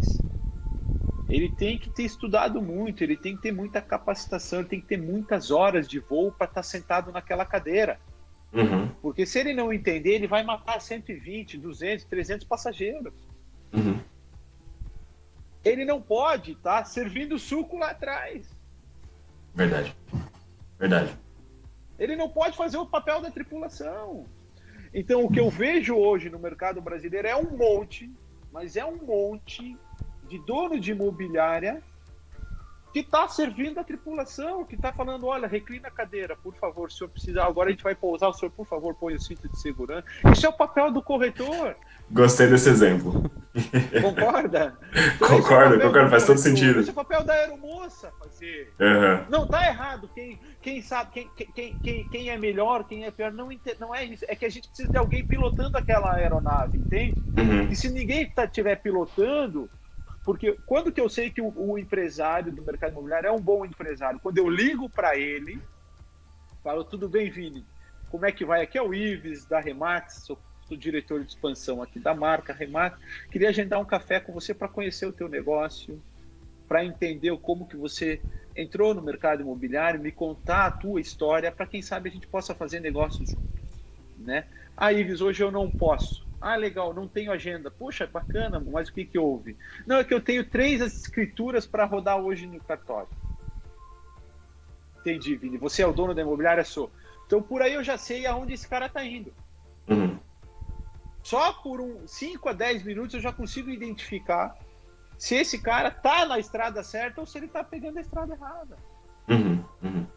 ele tem que ter estudado muito, ele tem que ter muita capacitação, ele tem que ter muitas horas de voo para estar tá sentado naquela cadeira. Uhum. Porque se ele não entender, ele vai matar 120, 200, 300 passageiros. Uhum. Ele não pode estar tá servindo suco lá atrás. Verdade. Verdade. Ele não pode fazer o papel da tripulação. Então, o que eu vejo hoje no mercado brasileiro é um monte, mas é um monte de dono de imobiliária que está servindo a tripulação, que está falando, olha, reclina a cadeira, por favor, se eu precisar, agora a gente vai pousar, o senhor, por favor, põe o cinto de segurança. Isso é o papel do corretor. Gostei desse exemplo. Concorda? Então, concordo, concordo, faz todo sentido. Esse é o papel da aeromoça fazer. Uhum. Não tá errado. Quem, quem sabe, quem, quem, quem, quem é melhor, quem é pior, não, não é isso. É que a gente precisa de alguém pilotando aquela aeronave, entende? Uhum. E se ninguém estiver tá, pilotando, porque quando que eu sei que o, o, empresário do mercado imobiliário é um bom empresário? Quando eu ligo para ele, falo, tudo bem, Vini? Como é que vai? Aqui é o Ives, da Remax, sou, sou diretor de expansão aqui da marca Remax. Queria agendar um café com você para conhecer o teu negócio, para entender como que você entrou no mercado imobiliário, me contar a tua história, para quem sabe a gente possa fazer negócios juntos, né? Ah, Ives, hoje eu não posso. Ah, legal, não tenho agenda. Poxa, bacana, mas o que, que houve? Não, é que eu tenho três escrituras para rodar hoje no cartório. Entendi, Vini. Você é o dono da imobiliária? Sou. Então por aí eu já sei aonde esse cara está indo. Uhum. Só por um 5 a 10 minutos eu já consigo identificar se esse cara tá na estrada certa ou se ele tá pegando a estrada errada. Uhum, uhum.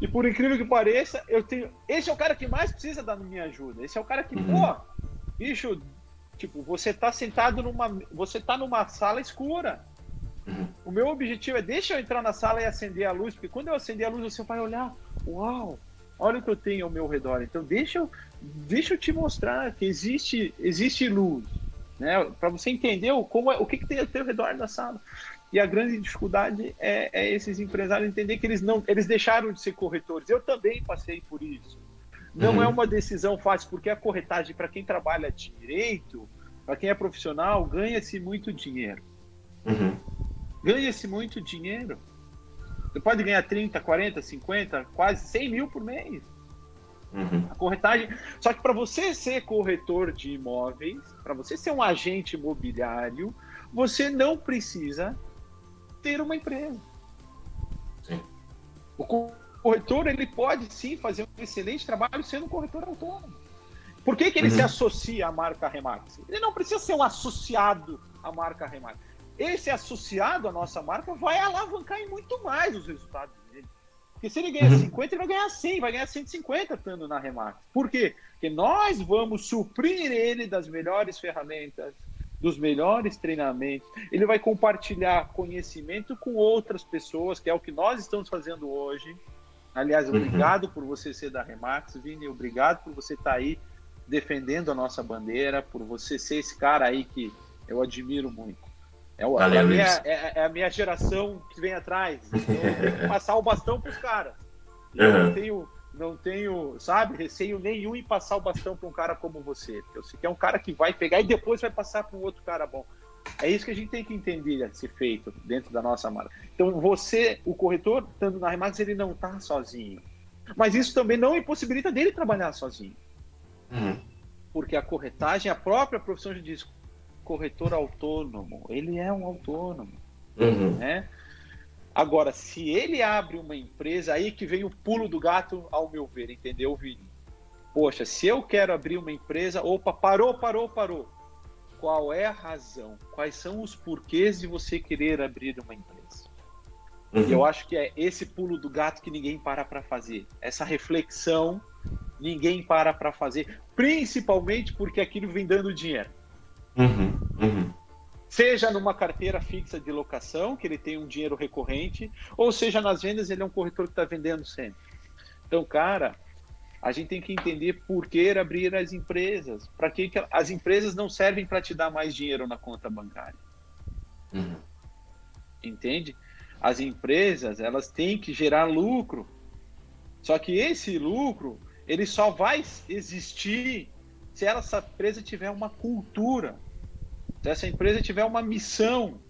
E por incrível que pareça, eu tenho. Esse é o cara que mais precisa da minha ajuda. Esse é o cara que, uhum. pô, bicho, tipo, você tá sentado numa. Você tá numa sala escura. O meu objetivo é deixa eu entrar na sala e acender a luz, porque quando eu acender a luz, você vai olhar, uau, olha o que eu tenho ao meu redor. Então deixa eu, deixa eu te mostrar que existe, existe luz né? Para você entender o, como é, o que, que tem ao teu redor da sala. E a grande dificuldade é, é, esses empresários entender que eles não, eles deixaram de ser corretores. Eu também passei por isso. Não uhum. é uma decisão fácil, porque a corretagem para quem trabalha direito, para quem é profissional, ganha-se muito dinheiro. Uhum. Ganha-se muito dinheiro. Você pode ganhar 30, 40, 50, quase 100 mil por mês. Uhum. A corretagem. Só que para você ser corretor de imóveis, para você ser um agente imobiliário, você não precisa ter uma empresa. Sim. O corretor ele pode sim fazer um excelente trabalho sendo um corretor autônomo. Por que, que ele uhum. se associa à marca Remax? Ele não precisa ser um associado à marca Remax. Esse associado à nossa marca vai alavancar em muito mais os resultados porque se ele ganha uhum. 50, ele vai ganhar 100, vai ganhar 150 estando na Remax. Por quê? Porque nós vamos suprir ele das melhores ferramentas, dos melhores treinamentos. Ele vai compartilhar conhecimento com outras pessoas, que é o que nós estamos fazendo hoje. Aliás, uhum. obrigado uhum. por você ser da Remax, Vini. Obrigado por você estar tá aí defendendo a nossa bandeira, por você ser esse cara aí que eu admiro muito. É, o, Valeu, minha, é, é, a minha geração que vem atrás. Então eu tenho que passar o bastão para os caras. Eu uhum. não tenho, não tenho, sabe, receio nenhum em passar o bastão para um cara como você. Eu sei que é um cara que vai pegar e depois vai passar para um outro cara bom. É isso que a gente tem que entender ser feito dentro da nossa marca. Então, você, o corretor, estando na Remax, ele não está sozinho. Mas isso também não impossibilita dele trabalhar sozinho. Uhum. Porque a corretagem, a própria profissão de disco, corretor autônomo, ele é um autônomo, uhum. né? Agora, se ele abre uma empresa, aí que vem o pulo do gato, ao meu ver, entendeu, Vini? Poxa, se eu quero abrir uma empresa, opa, parou, parou, parou. Qual é a razão? Quais são os porquês de você querer abrir uma empresa? Uhum. Eu acho que é esse pulo do gato que ninguém para para fazer. Essa reflexão, ninguém para para fazer, principalmente porque aquilo vem dando dinheiro. Uhum, uhum. Seja numa carteira fixa de locação, que ele tem um dinheiro recorrente, ou seja nas vendas, ele é um corretor que está vendendo sempre. Então, cara, a gente tem que entender por que abrir as empresas. Para que, que as empresas não servem para te dar mais dinheiro na conta bancária? Uhum. Entende? As empresas, elas têm que gerar lucro. Só que esse lucro, ele só vai existir se essa empresa tiver uma cultura se essa empresa tiver uma missão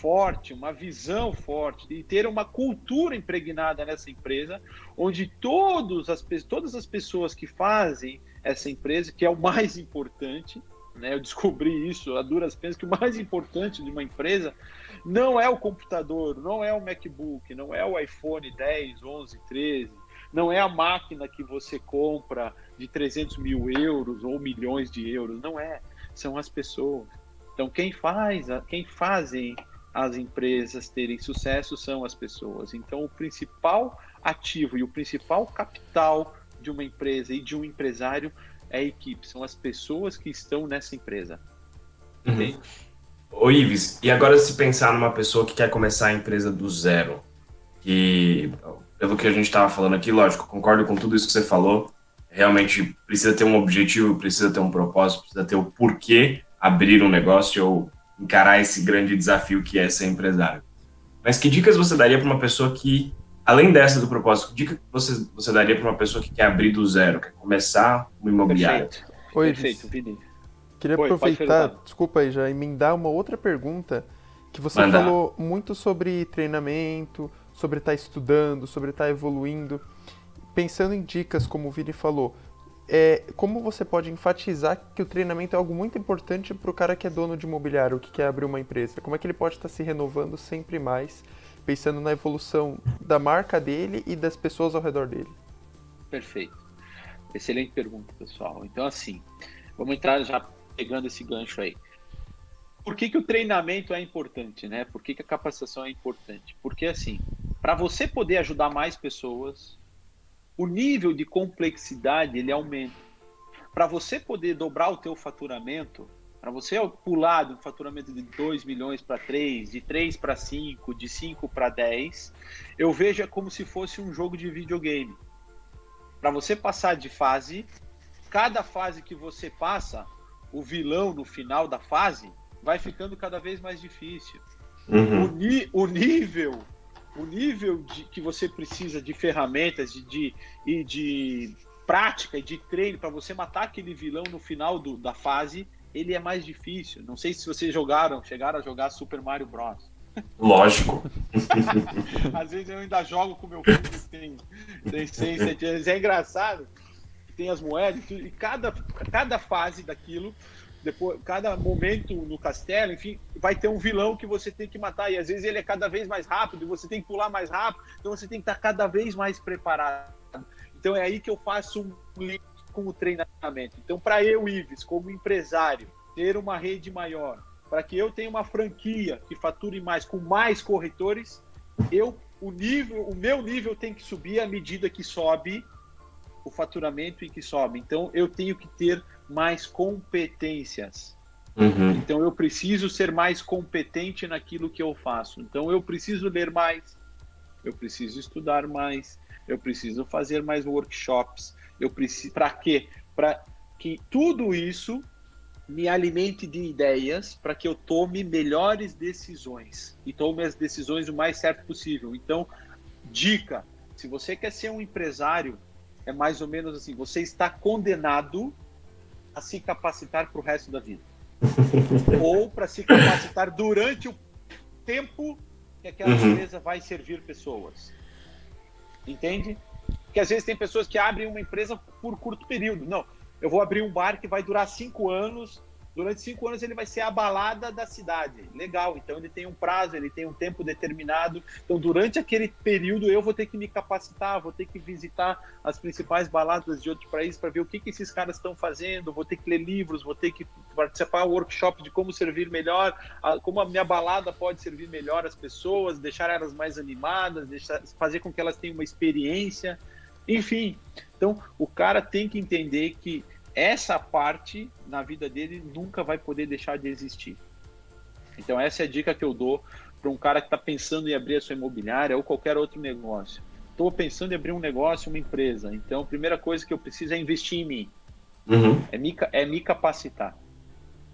forte, uma visão forte e ter uma cultura impregnada nessa empresa, onde todos as, todas as pessoas que fazem essa empresa, que é o mais importante, né, eu descobri isso a duras penas, que o mais importante de uma empresa não é o computador, não é o MacBook, não é o iPhone 10, 11, 13, não é a máquina que você compra de 300 mil euros ou milhões de euros, não é, são as pessoas. Então, quem faz, quem fazem as empresas terem sucesso são as pessoas. Então, o principal ativo e o principal capital de uma empresa e de um empresário é a equipe, são as pessoas que estão nessa empresa. Uhum. Ô Ives, e agora se pensar numa pessoa que quer começar a empresa do zero, que pelo que a gente estava falando aqui, lógico, concordo com tudo isso que você falou, realmente precisa ter um objetivo, precisa ter um propósito, precisa ter o porquê abrir um negócio ou encarar esse grande desafio que é ser empresário. Mas que dicas você daria para uma pessoa que, além dessa do propósito, que dica você, você daria para uma pessoa que quer abrir do zero, quer começar uma imobiliária? Perfeito, Oi, Perfeito Vini. Queria Oi, aproveitar, desculpa aí, já emendar uma outra pergunta, que você Manda. falou muito sobre treinamento, sobre estar tá estudando, sobre estar tá evoluindo. Pensando em dicas, como o Vini falou, é, como você pode enfatizar que o treinamento é algo muito importante para o cara que é dono de imobiliário, que quer abrir uma empresa? Como é que ele pode estar se renovando sempre mais, pensando na evolução da marca dele e das pessoas ao redor dele? Perfeito. Excelente pergunta, pessoal. Então, assim, vamos entrar já pegando esse gancho aí. Por que, que o treinamento é importante, né? Por que, que a capacitação é importante? Porque, assim, para você poder ajudar mais pessoas, o nível de complexidade ele aumenta. Para você poder dobrar o teu faturamento, para você pular do faturamento de 2 milhões para 3, de 3 para 5, de 5 para 10, eu vejo é como se fosse um jogo de videogame. Para você passar de fase, cada fase que você passa, o vilão no final da fase vai ficando cada vez mais difícil. Uhum. O, o, nível o nível de, que você precisa de ferramentas e de, de, de prática e de treino para você matar aquele vilão no final do, da fase, ele é mais difícil. Não sei se vocês jogaram, chegaram a jogar Super Mario Bros. Lógico. Às vezes eu ainda jogo com meu filho que tem, tem 6, 7 anos. É engraçado. Tem as moedas e cada, cada fase daquilo depois cada momento no castelo, enfim, vai ter um vilão que você tem que matar e às vezes ele é cada vez mais rápido, e você tem que pular mais rápido, então você tem que estar cada vez mais preparado. Então é aí que eu faço um link com o treinamento. Então para eu, Ives, como empresário, ter uma rede maior, para que eu tenha uma franquia que fature mais com mais corretores, eu o nível, o meu nível tem que subir à medida que sobe o faturamento e que sobe. Então eu tenho que ter mais competências. Uhum. Então eu preciso ser mais competente naquilo que eu faço. Então eu preciso ler mais, eu preciso estudar mais, eu preciso fazer mais workshops. Eu preciso para quê? Para que tudo isso me alimente de ideias para que eu tome melhores decisões e tome as decisões o mais certo possível. Então, dica: se você quer ser um empresário, é mais ou menos assim: você está condenado a se capacitar para o resto da vida. Ou para se capacitar durante o tempo que aquela uhum. empresa vai servir pessoas. Entende? Porque às vezes tem pessoas que abrem uma empresa por curto período. Não, eu vou abrir um bar que vai durar cinco anos durante cinco anos ele vai ser a balada da cidade. Legal, então ele tem um prazo, ele tem um tempo determinado. Então, durante aquele período, eu vou ter que me capacitar, vou ter que visitar as principais baladas de outros países para ver o que, que esses caras estão fazendo, vou ter que ler livros, vou ter que participar do workshop de como servir melhor, como a minha balada pode servir melhor as pessoas, deixar elas mais animadas, deixar, fazer com que elas tenham uma experiência. Enfim, então o cara tem que entender que essa parte na vida dele nunca vai poder deixar de existir. Então essa é a dica que eu dou para um cara que está pensando em abrir a sua imobiliária ou qualquer outro negócio. Estou pensando em abrir um negócio, uma empresa. Então a primeira coisa que eu preciso é investir em mim. Uhum. É, me, é me capacitar.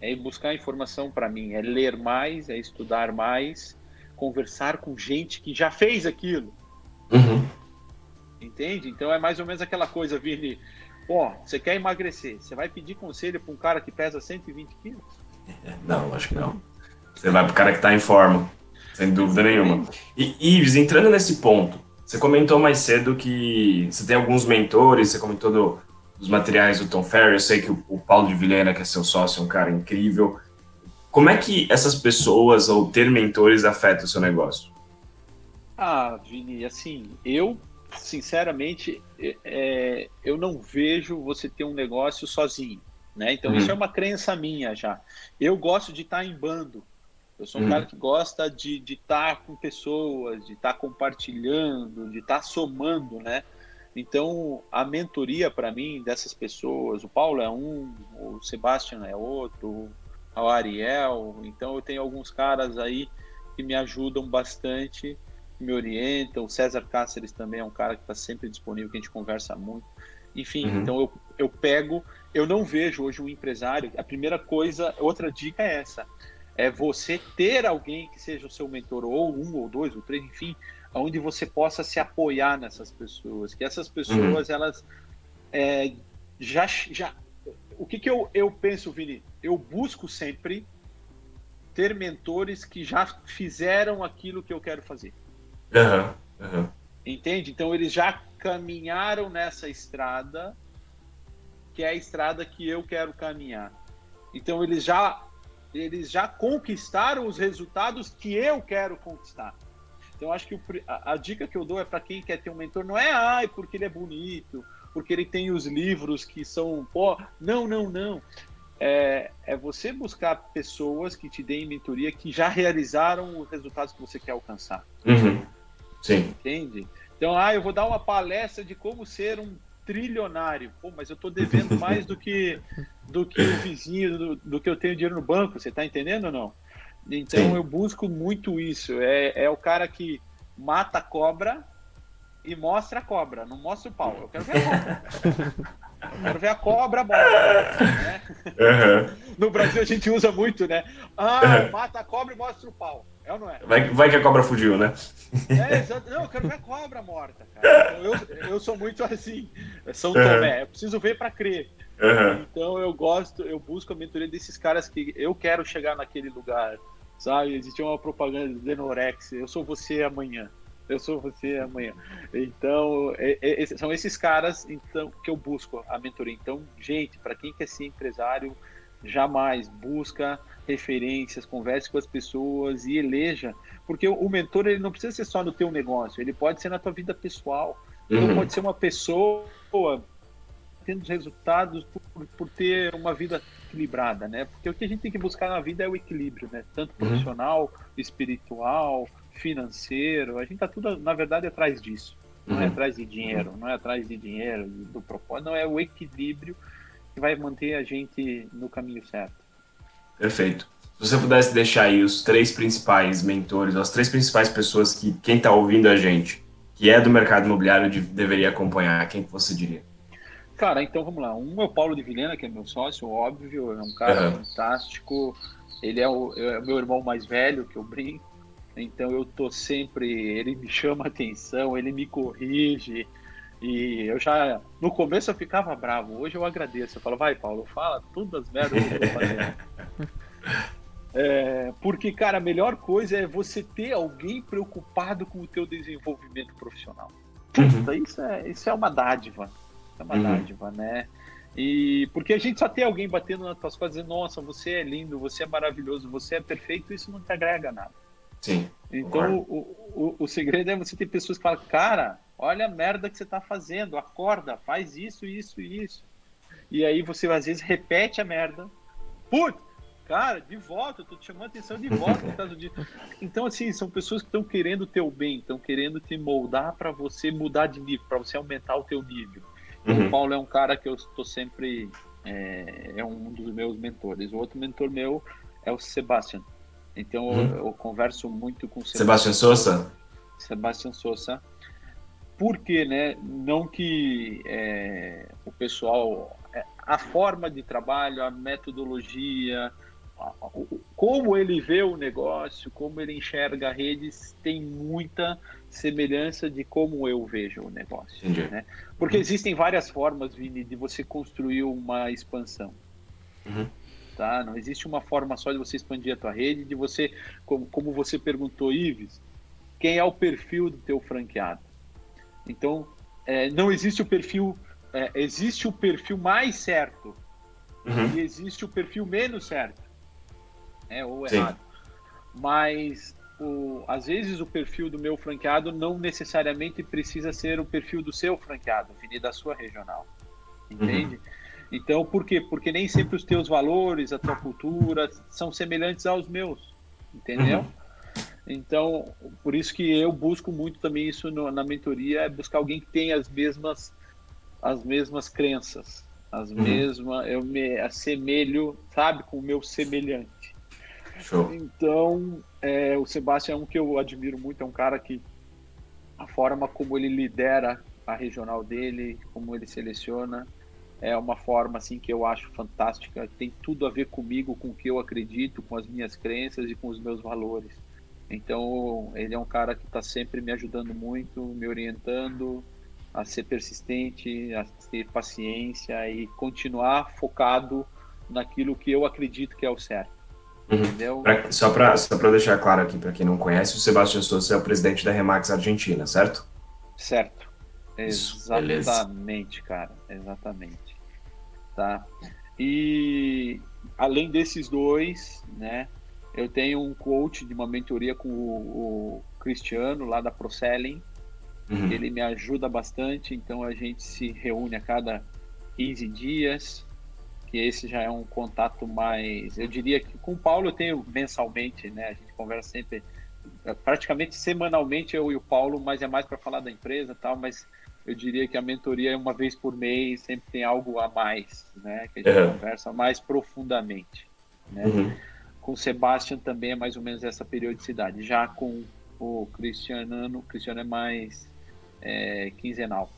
É buscar informação para mim. É ler mais, é estudar mais, conversar com gente que já fez aquilo. Uhum. Entende? Então é mais ou menos aquela coisa, Vini. Ó, você quer emagrecer, você vai pedir conselho para um cara que pesa 120 quilos? Não, acho que não. Você vai para o cara que está em forma, sem dúvida nenhuma. E Ives, entrando nesse ponto, você comentou mais cedo que você tem alguns mentores, você comentou do, dos materiais do Tom Ferry, eu sei que o, o Paulo de Vilhena, que é seu sócio, é um cara incrível. Como é que essas pessoas ou ter mentores afeta o seu negócio? Ah, Vini, assim, eu sinceramente, é, é, eu não vejo você ter um negócio sozinho. Né? Então, uhum. isso é uma crença minha já. Eu gosto de estar em bando. Eu sou um uhum. cara que gosta de estar com pessoas, de estar compartilhando, de estar somando, né? Então, a mentoria para mim dessas pessoas, o Paulo é um, o Sebastian é outro, o Ariel. Então, eu tenho alguns caras aí que me ajudam bastante me orienta. O César Cáceres também é um cara que está sempre disponível, que a gente conversa muito. Enfim, uhum. então eu, eu pego, eu não vejo hoje um empresário. A primeira coisa, outra dica é essa: é você ter alguém que seja o seu mentor, ou um, ou dois, ou três, enfim, onde você possa se apoiar nessas pessoas. Que essas pessoas, uhum. elas é, já, já. O que, que eu, eu penso, Vini? Eu busco sempre ter mentores que já fizeram aquilo que eu quero fazer. Uhum, uhum. Entende? Então eles já caminharam nessa estrada que é a estrada que eu quero caminhar. Então eles já eles já conquistaram os resultados que eu quero conquistar. Então acho que o, a, a, dica que eu dou é para quem quer ter um mentor não é ai porque ele é bonito, porque ele tem os livros que são pô, não, não, não. É, é você buscar pessoas que te deem mentoria que já realizaram os resultados que você quer alcançar. Uhum. Sim. Entende? Então, ah, eu vou dar uma palestra de como ser um trilionário. Pô, mas eu estou devendo mais do que do que o vizinho, do, do, que eu tenho dinheiro no banco. Você está entendendo ou não? Então Sim. eu busco muito isso. É, é o cara que mata a cobra e mostra a cobra, não mostra o pau. Eu quero ver a cobra. Eu quero ver a cobra morta. Né? Uhum. No Brasil a gente usa muito, né? Ah, mata a cobra e mostra o pau. É ou não é? Vai, vai que a cobra fugiu, né? É, exato. Não, eu quero ver a cobra morta, cara. Então, eu, eu sou muito assim. São Tomé. Eu preciso ver para crer. Uhum. Então eu gosto, eu busco a mentoria desses caras que eu quero chegar naquele lugar. Sabe? Existia uma propaganda de Denorex. Eu sou você amanhã eu sou você amanhã. Então, é, é, são esses caras então que eu busco a mentoria. Então, gente, para quem quer ser empresário, jamais busca referências, converse com as pessoas e eleja, porque o, mentor ele não precisa ser só no teu negócio, ele pode ser na tua vida pessoal. Então, uhum. pode ser uma pessoa tendo resultados por, por, ter uma vida equilibrada, né? Porque o que a gente tem que buscar na vida é o equilíbrio, né? Tanto uhum. profissional, uhum. espiritual, financeiro, a gente está tudo, na verdade, atrás disso. Não é uhum. é atrás de dinheiro, não é atrás de dinheiro, do propósito, não é o equilíbrio que vai manter a gente no caminho certo. Perfeito. Se você pudesse deixar aí os três principais mentores, as três principais pessoas que quem está ouvindo a gente, que é do mercado imobiliário, de, deveria acompanhar, quem que você diria? Cara, então vamos lá. Um é o Paulo de Vilhena, que é meu sócio, óbvio, é um cara uhum. fantástico. Ele é o, é o meu irmão mais velho, que eu brinco. Então eu tô sempre, ele me chama atenção, ele me corrige. E eu já, no começo eu ficava bravo, hoje eu agradeço. Eu falo, vai Paulo, fala todas as merdas que eu tô fazendo. É, porque, cara, a melhor coisa é você ter alguém preocupado com o teu desenvolvimento profissional. Puta, uhum. isso, é, isso é uma dádiva. É uma uhum. dádiva, né? E porque a gente só tem alguém batendo nas tuas costas dizendo, nossa, você é lindo, você é maravilhoso, você é perfeito, isso não te agrega nada. Sim. Então, o, o, o, segredo é você ter pessoas que falam, cara, olha a merda que você está fazendo, acorda, faz isso, isso e isso. E aí você às vezes repete a merda. Putz, cara, de volta, eu tô te chamando a atenção de volta por causa disso. Então, assim, são pessoas que estão querendo o teu bem, estão querendo te moldar para você mudar de nível, para você aumentar o teu nível. Então, uhum. O Paulo é um cara que eu estou sempre. É, é um dos meus mentores. O outro mentor meu é o Sebastian. Então hum. eu, eu, converso muito com Sebastião Souza. Sebastião Souza. Porque, né? Não que é, o pessoal, é, a forma de trabalho, a metodologia, a, a, como ele vê o negócio, como ele enxerga redes, tem muita semelhança de como eu vejo o negócio. Né? Porque existem várias formas, Vini, de você construir uma expansão. Uhum tá? Não existe uma forma só de você expandir a tua rede, de você, como, como você perguntou, Ives, quem é o perfil do teu franqueado? Então, é, não existe o perfil, é, existe o perfil mais certo uhum. e existe o perfil menos certo, é ou Sim. errado. Mas o, às vezes o perfil do meu franqueado não necessariamente precisa ser o perfil do seu franqueado, e da sua regional, entende? Uhum. Então, por quê? Porque nem sempre os teus valores, a tua cultura são semelhantes aos meus, entendeu? Uhum. Então, por isso que eu busco muito também isso no, na mentoria, é buscar alguém que tenha as mesmas as mesmas crenças, as uhum. mesmas, eu me assemelho, sabe, com o meu semelhante. Show. Então, é, o Sebastião é um que eu admiro muito, é um cara que a forma como ele lidera a regional dele, como ele seleciona, é uma forma assim que eu acho fantástica, tem tudo a ver comigo, com o que eu acredito, com as minhas crenças e com os meus valores. Então, ele é um cara que está sempre me ajudando muito, me orientando a ser persistente, a ter paciência e continuar focado naquilo que eu acredito que é o certo. Uhum. Entendeu? Pra, só para só deixar claro aqui, para quem não conhece, o Sebastião Souza é o presidente da Remax Argentina, certo? Certo. Exatamente, cara. Exatamente. tá? E além desses dois, né, eu tenho um coach de uma mentoria com o, o Cristiano lá da ProSelling. Uhum. Ele me ajuda bastante, então a gente se reúne a cada 15 dias, que esse já é um contato mais, eu diria que com o Paulo eu tenho mensalmente, né? A gente conversa sempre praticamente semanalmente eu e o Paulo, mas é mais para falar da empresa, tal, mas eu diria que a mentoria é uma vez por mês, sempre tem algo a mais, né? Que a gente uhum. conversa mais profundamente, né? Uhum. Com o Sebastian também é mais ou menos essa periodicidade. Já com o Cristiano, o Cristiano é mais é, quinzenal.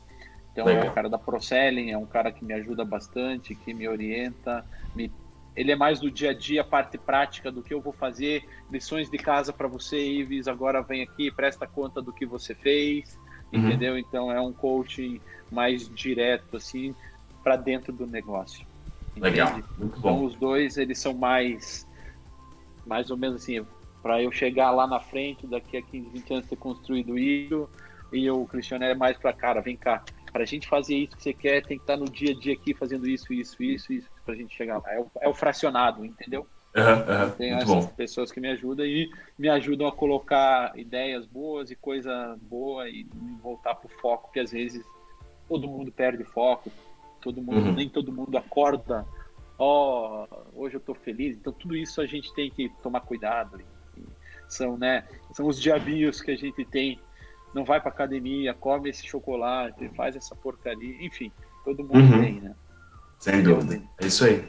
Então Legal. é um cara da ProSelling, é um cara que me ajuda bastante, que me orienta, me ele é mais do dia a dia, parte prática do que eu vou fazer, lições de casa para você, Ives, agora vem aqui, presta conta do que você fez, uhum. entendeu? Então é um coaching mais direto, assim, para dentro do negócio. Entende? Legal, muito então, bom. Então os dois, eles são mais, mais ou menos assim, para eu chegar lá na frente, daqui a 15, 20 anos ter construído isso, e o Cristiano é mais para cara, vem cá, para a gente fazer isso que você quer, tem que estar no dia a dia aqui fazendo isso, isso, isso, isso, para a gente chegar lá. É o, é o fracionado, entendeu? Uhum, uhum, tem essas bom. pessoas que me ajudam e me ajudam a colocar ideias boas e coisa boa e voltar para o foco, que às vezes todo mundo perde foco, todo mundo, uhum. nem todo mundo acorda, ó, oh, hoje eu estou feliz, então tudo isso a gente tem que tomar cuidado. São, né, são os diabinhos que a gente tem não vai para academia, come esse chocolate, faz essa porcaria, enfim, todo mundo uhum. tem, né? Sem dúvida. É isso aí.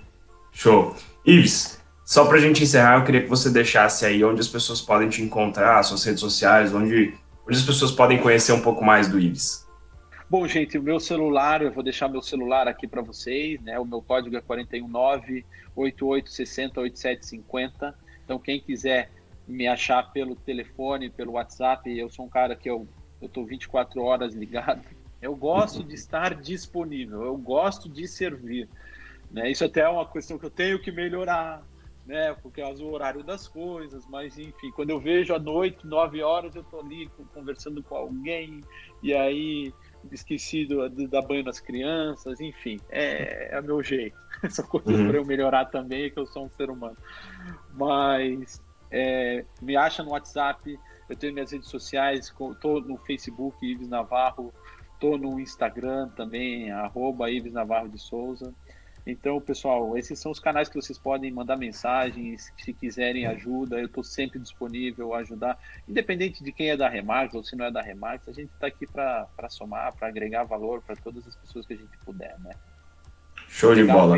Show. Ives, só para a gente encerrar, eu queria que você deixasse aí onde as pessoas podem te encontrar, suas redes sociais, onde, onde as pessoas podem conhecer um pouco mais do Ives. Bom, gente, o meu celular, eu vou deixar meu celular aqui para vocês, né? O meu código é 419 8860 8750. Então, quem quiser me achar pelo telefone, pelo WhatsApp. Eu sou um cara que eu eu tô 24 horas ligado. Eu gosto de estar disponível, eu gosto de servir. Né? Isso até é uma questão que eu tenho que melhorar, né? Porque é o horário das coisas, mas enfim, quando eu vejo à noite, 9 horas, eu tô ali conversando com alguém, e aí esquecido de dar banho nas crianças, enfim, é, é o meu jeito. Essa coisa uhum. para eu melhorar também, que eu sou um ser humano. Mas é, me acha no WhatsApp, eu tenho minhas redes sociais, estou no Facebook, Ives Navarro, estou no Instagram também, arroba Ives Navarro de Souza. Então, pessoal, esses são os canais que vocês podem mandar mensagens, se quiserem ajuda, eu estou sempre disponível a ajudar, independente de quem é da Remax ou se não é da Remax, a gente está aqui para somar, para agregar valor para todas as pessoas que a gente puder, né? Show de bola.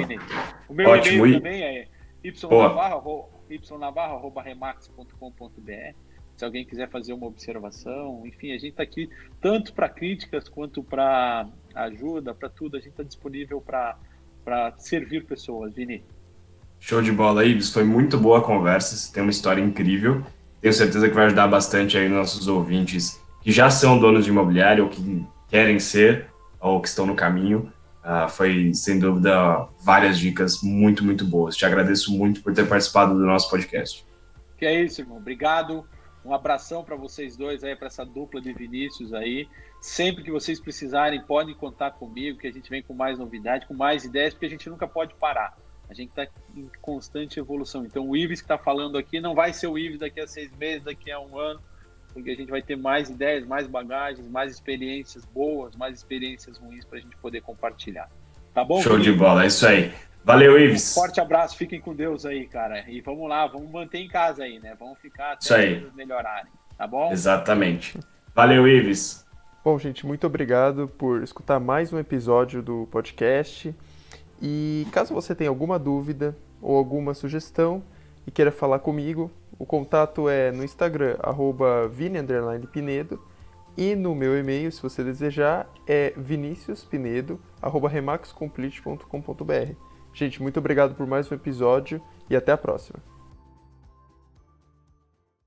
O meu Ótimo. e-mail também é ynavarro, ynavarro.remax.com.br. Se alguém quiser fazer uma observação, enfim, a gente está aqui tanto para críticas quanto para ajuda, para tudo. A gente está disponível para servir pessoas, Vini. Show de bola, Ives. Foi muito boa a conversa. Você tem uma história incrível. Tenho certeza que vai ajudar bastante aí nossos ouvintes que já são donos de imobiliário ou que querem ser ou que estão no caminho. Uh, foi, sem dúvida, várias dicas muito, muito boas. Te agradeço muito por ter participado do nosso podcast. Que é isso, irmão. Obrigado. Um abração para vocês dois aí, para essa dupla de Vinícius aí. Sempre que vocês precisarem, podem contar comigo, que a gente vem com mais novidade, com mais ideias, porque a gente nunca pode parar. A gente está em constante evolução. Então, o Ives que está falando aqui não vai ser o Ives daqui a seis meses, daqui a um ano porque a gente vai ter mais ideias, mais bagagens, mais experiências boas, mais experiências ruins para a gente poder compartilhar. Tá bom? Show de bola, é isso aí. Valeu, Ives. Um forte abraço, fiquem com Deus aí, cara. E vamos lá, vamos manter em casa aí, né? Vamos ficar até melhorarem, tá bom? Exatamente. Valeu, Ives. Bom, gente, muito obrigado por escutar mais um episódio do podcast. E caso você tenha alguma dúvida ou alguma sugestão e queira falar comigo, o contato é no Instagram, arroba Pinedo, e no meu e-mail, se você desejar, é viniciuspinedo.remaxcomplete.com.br. Gente, muito obrigado por mais um episódio e até a próxima.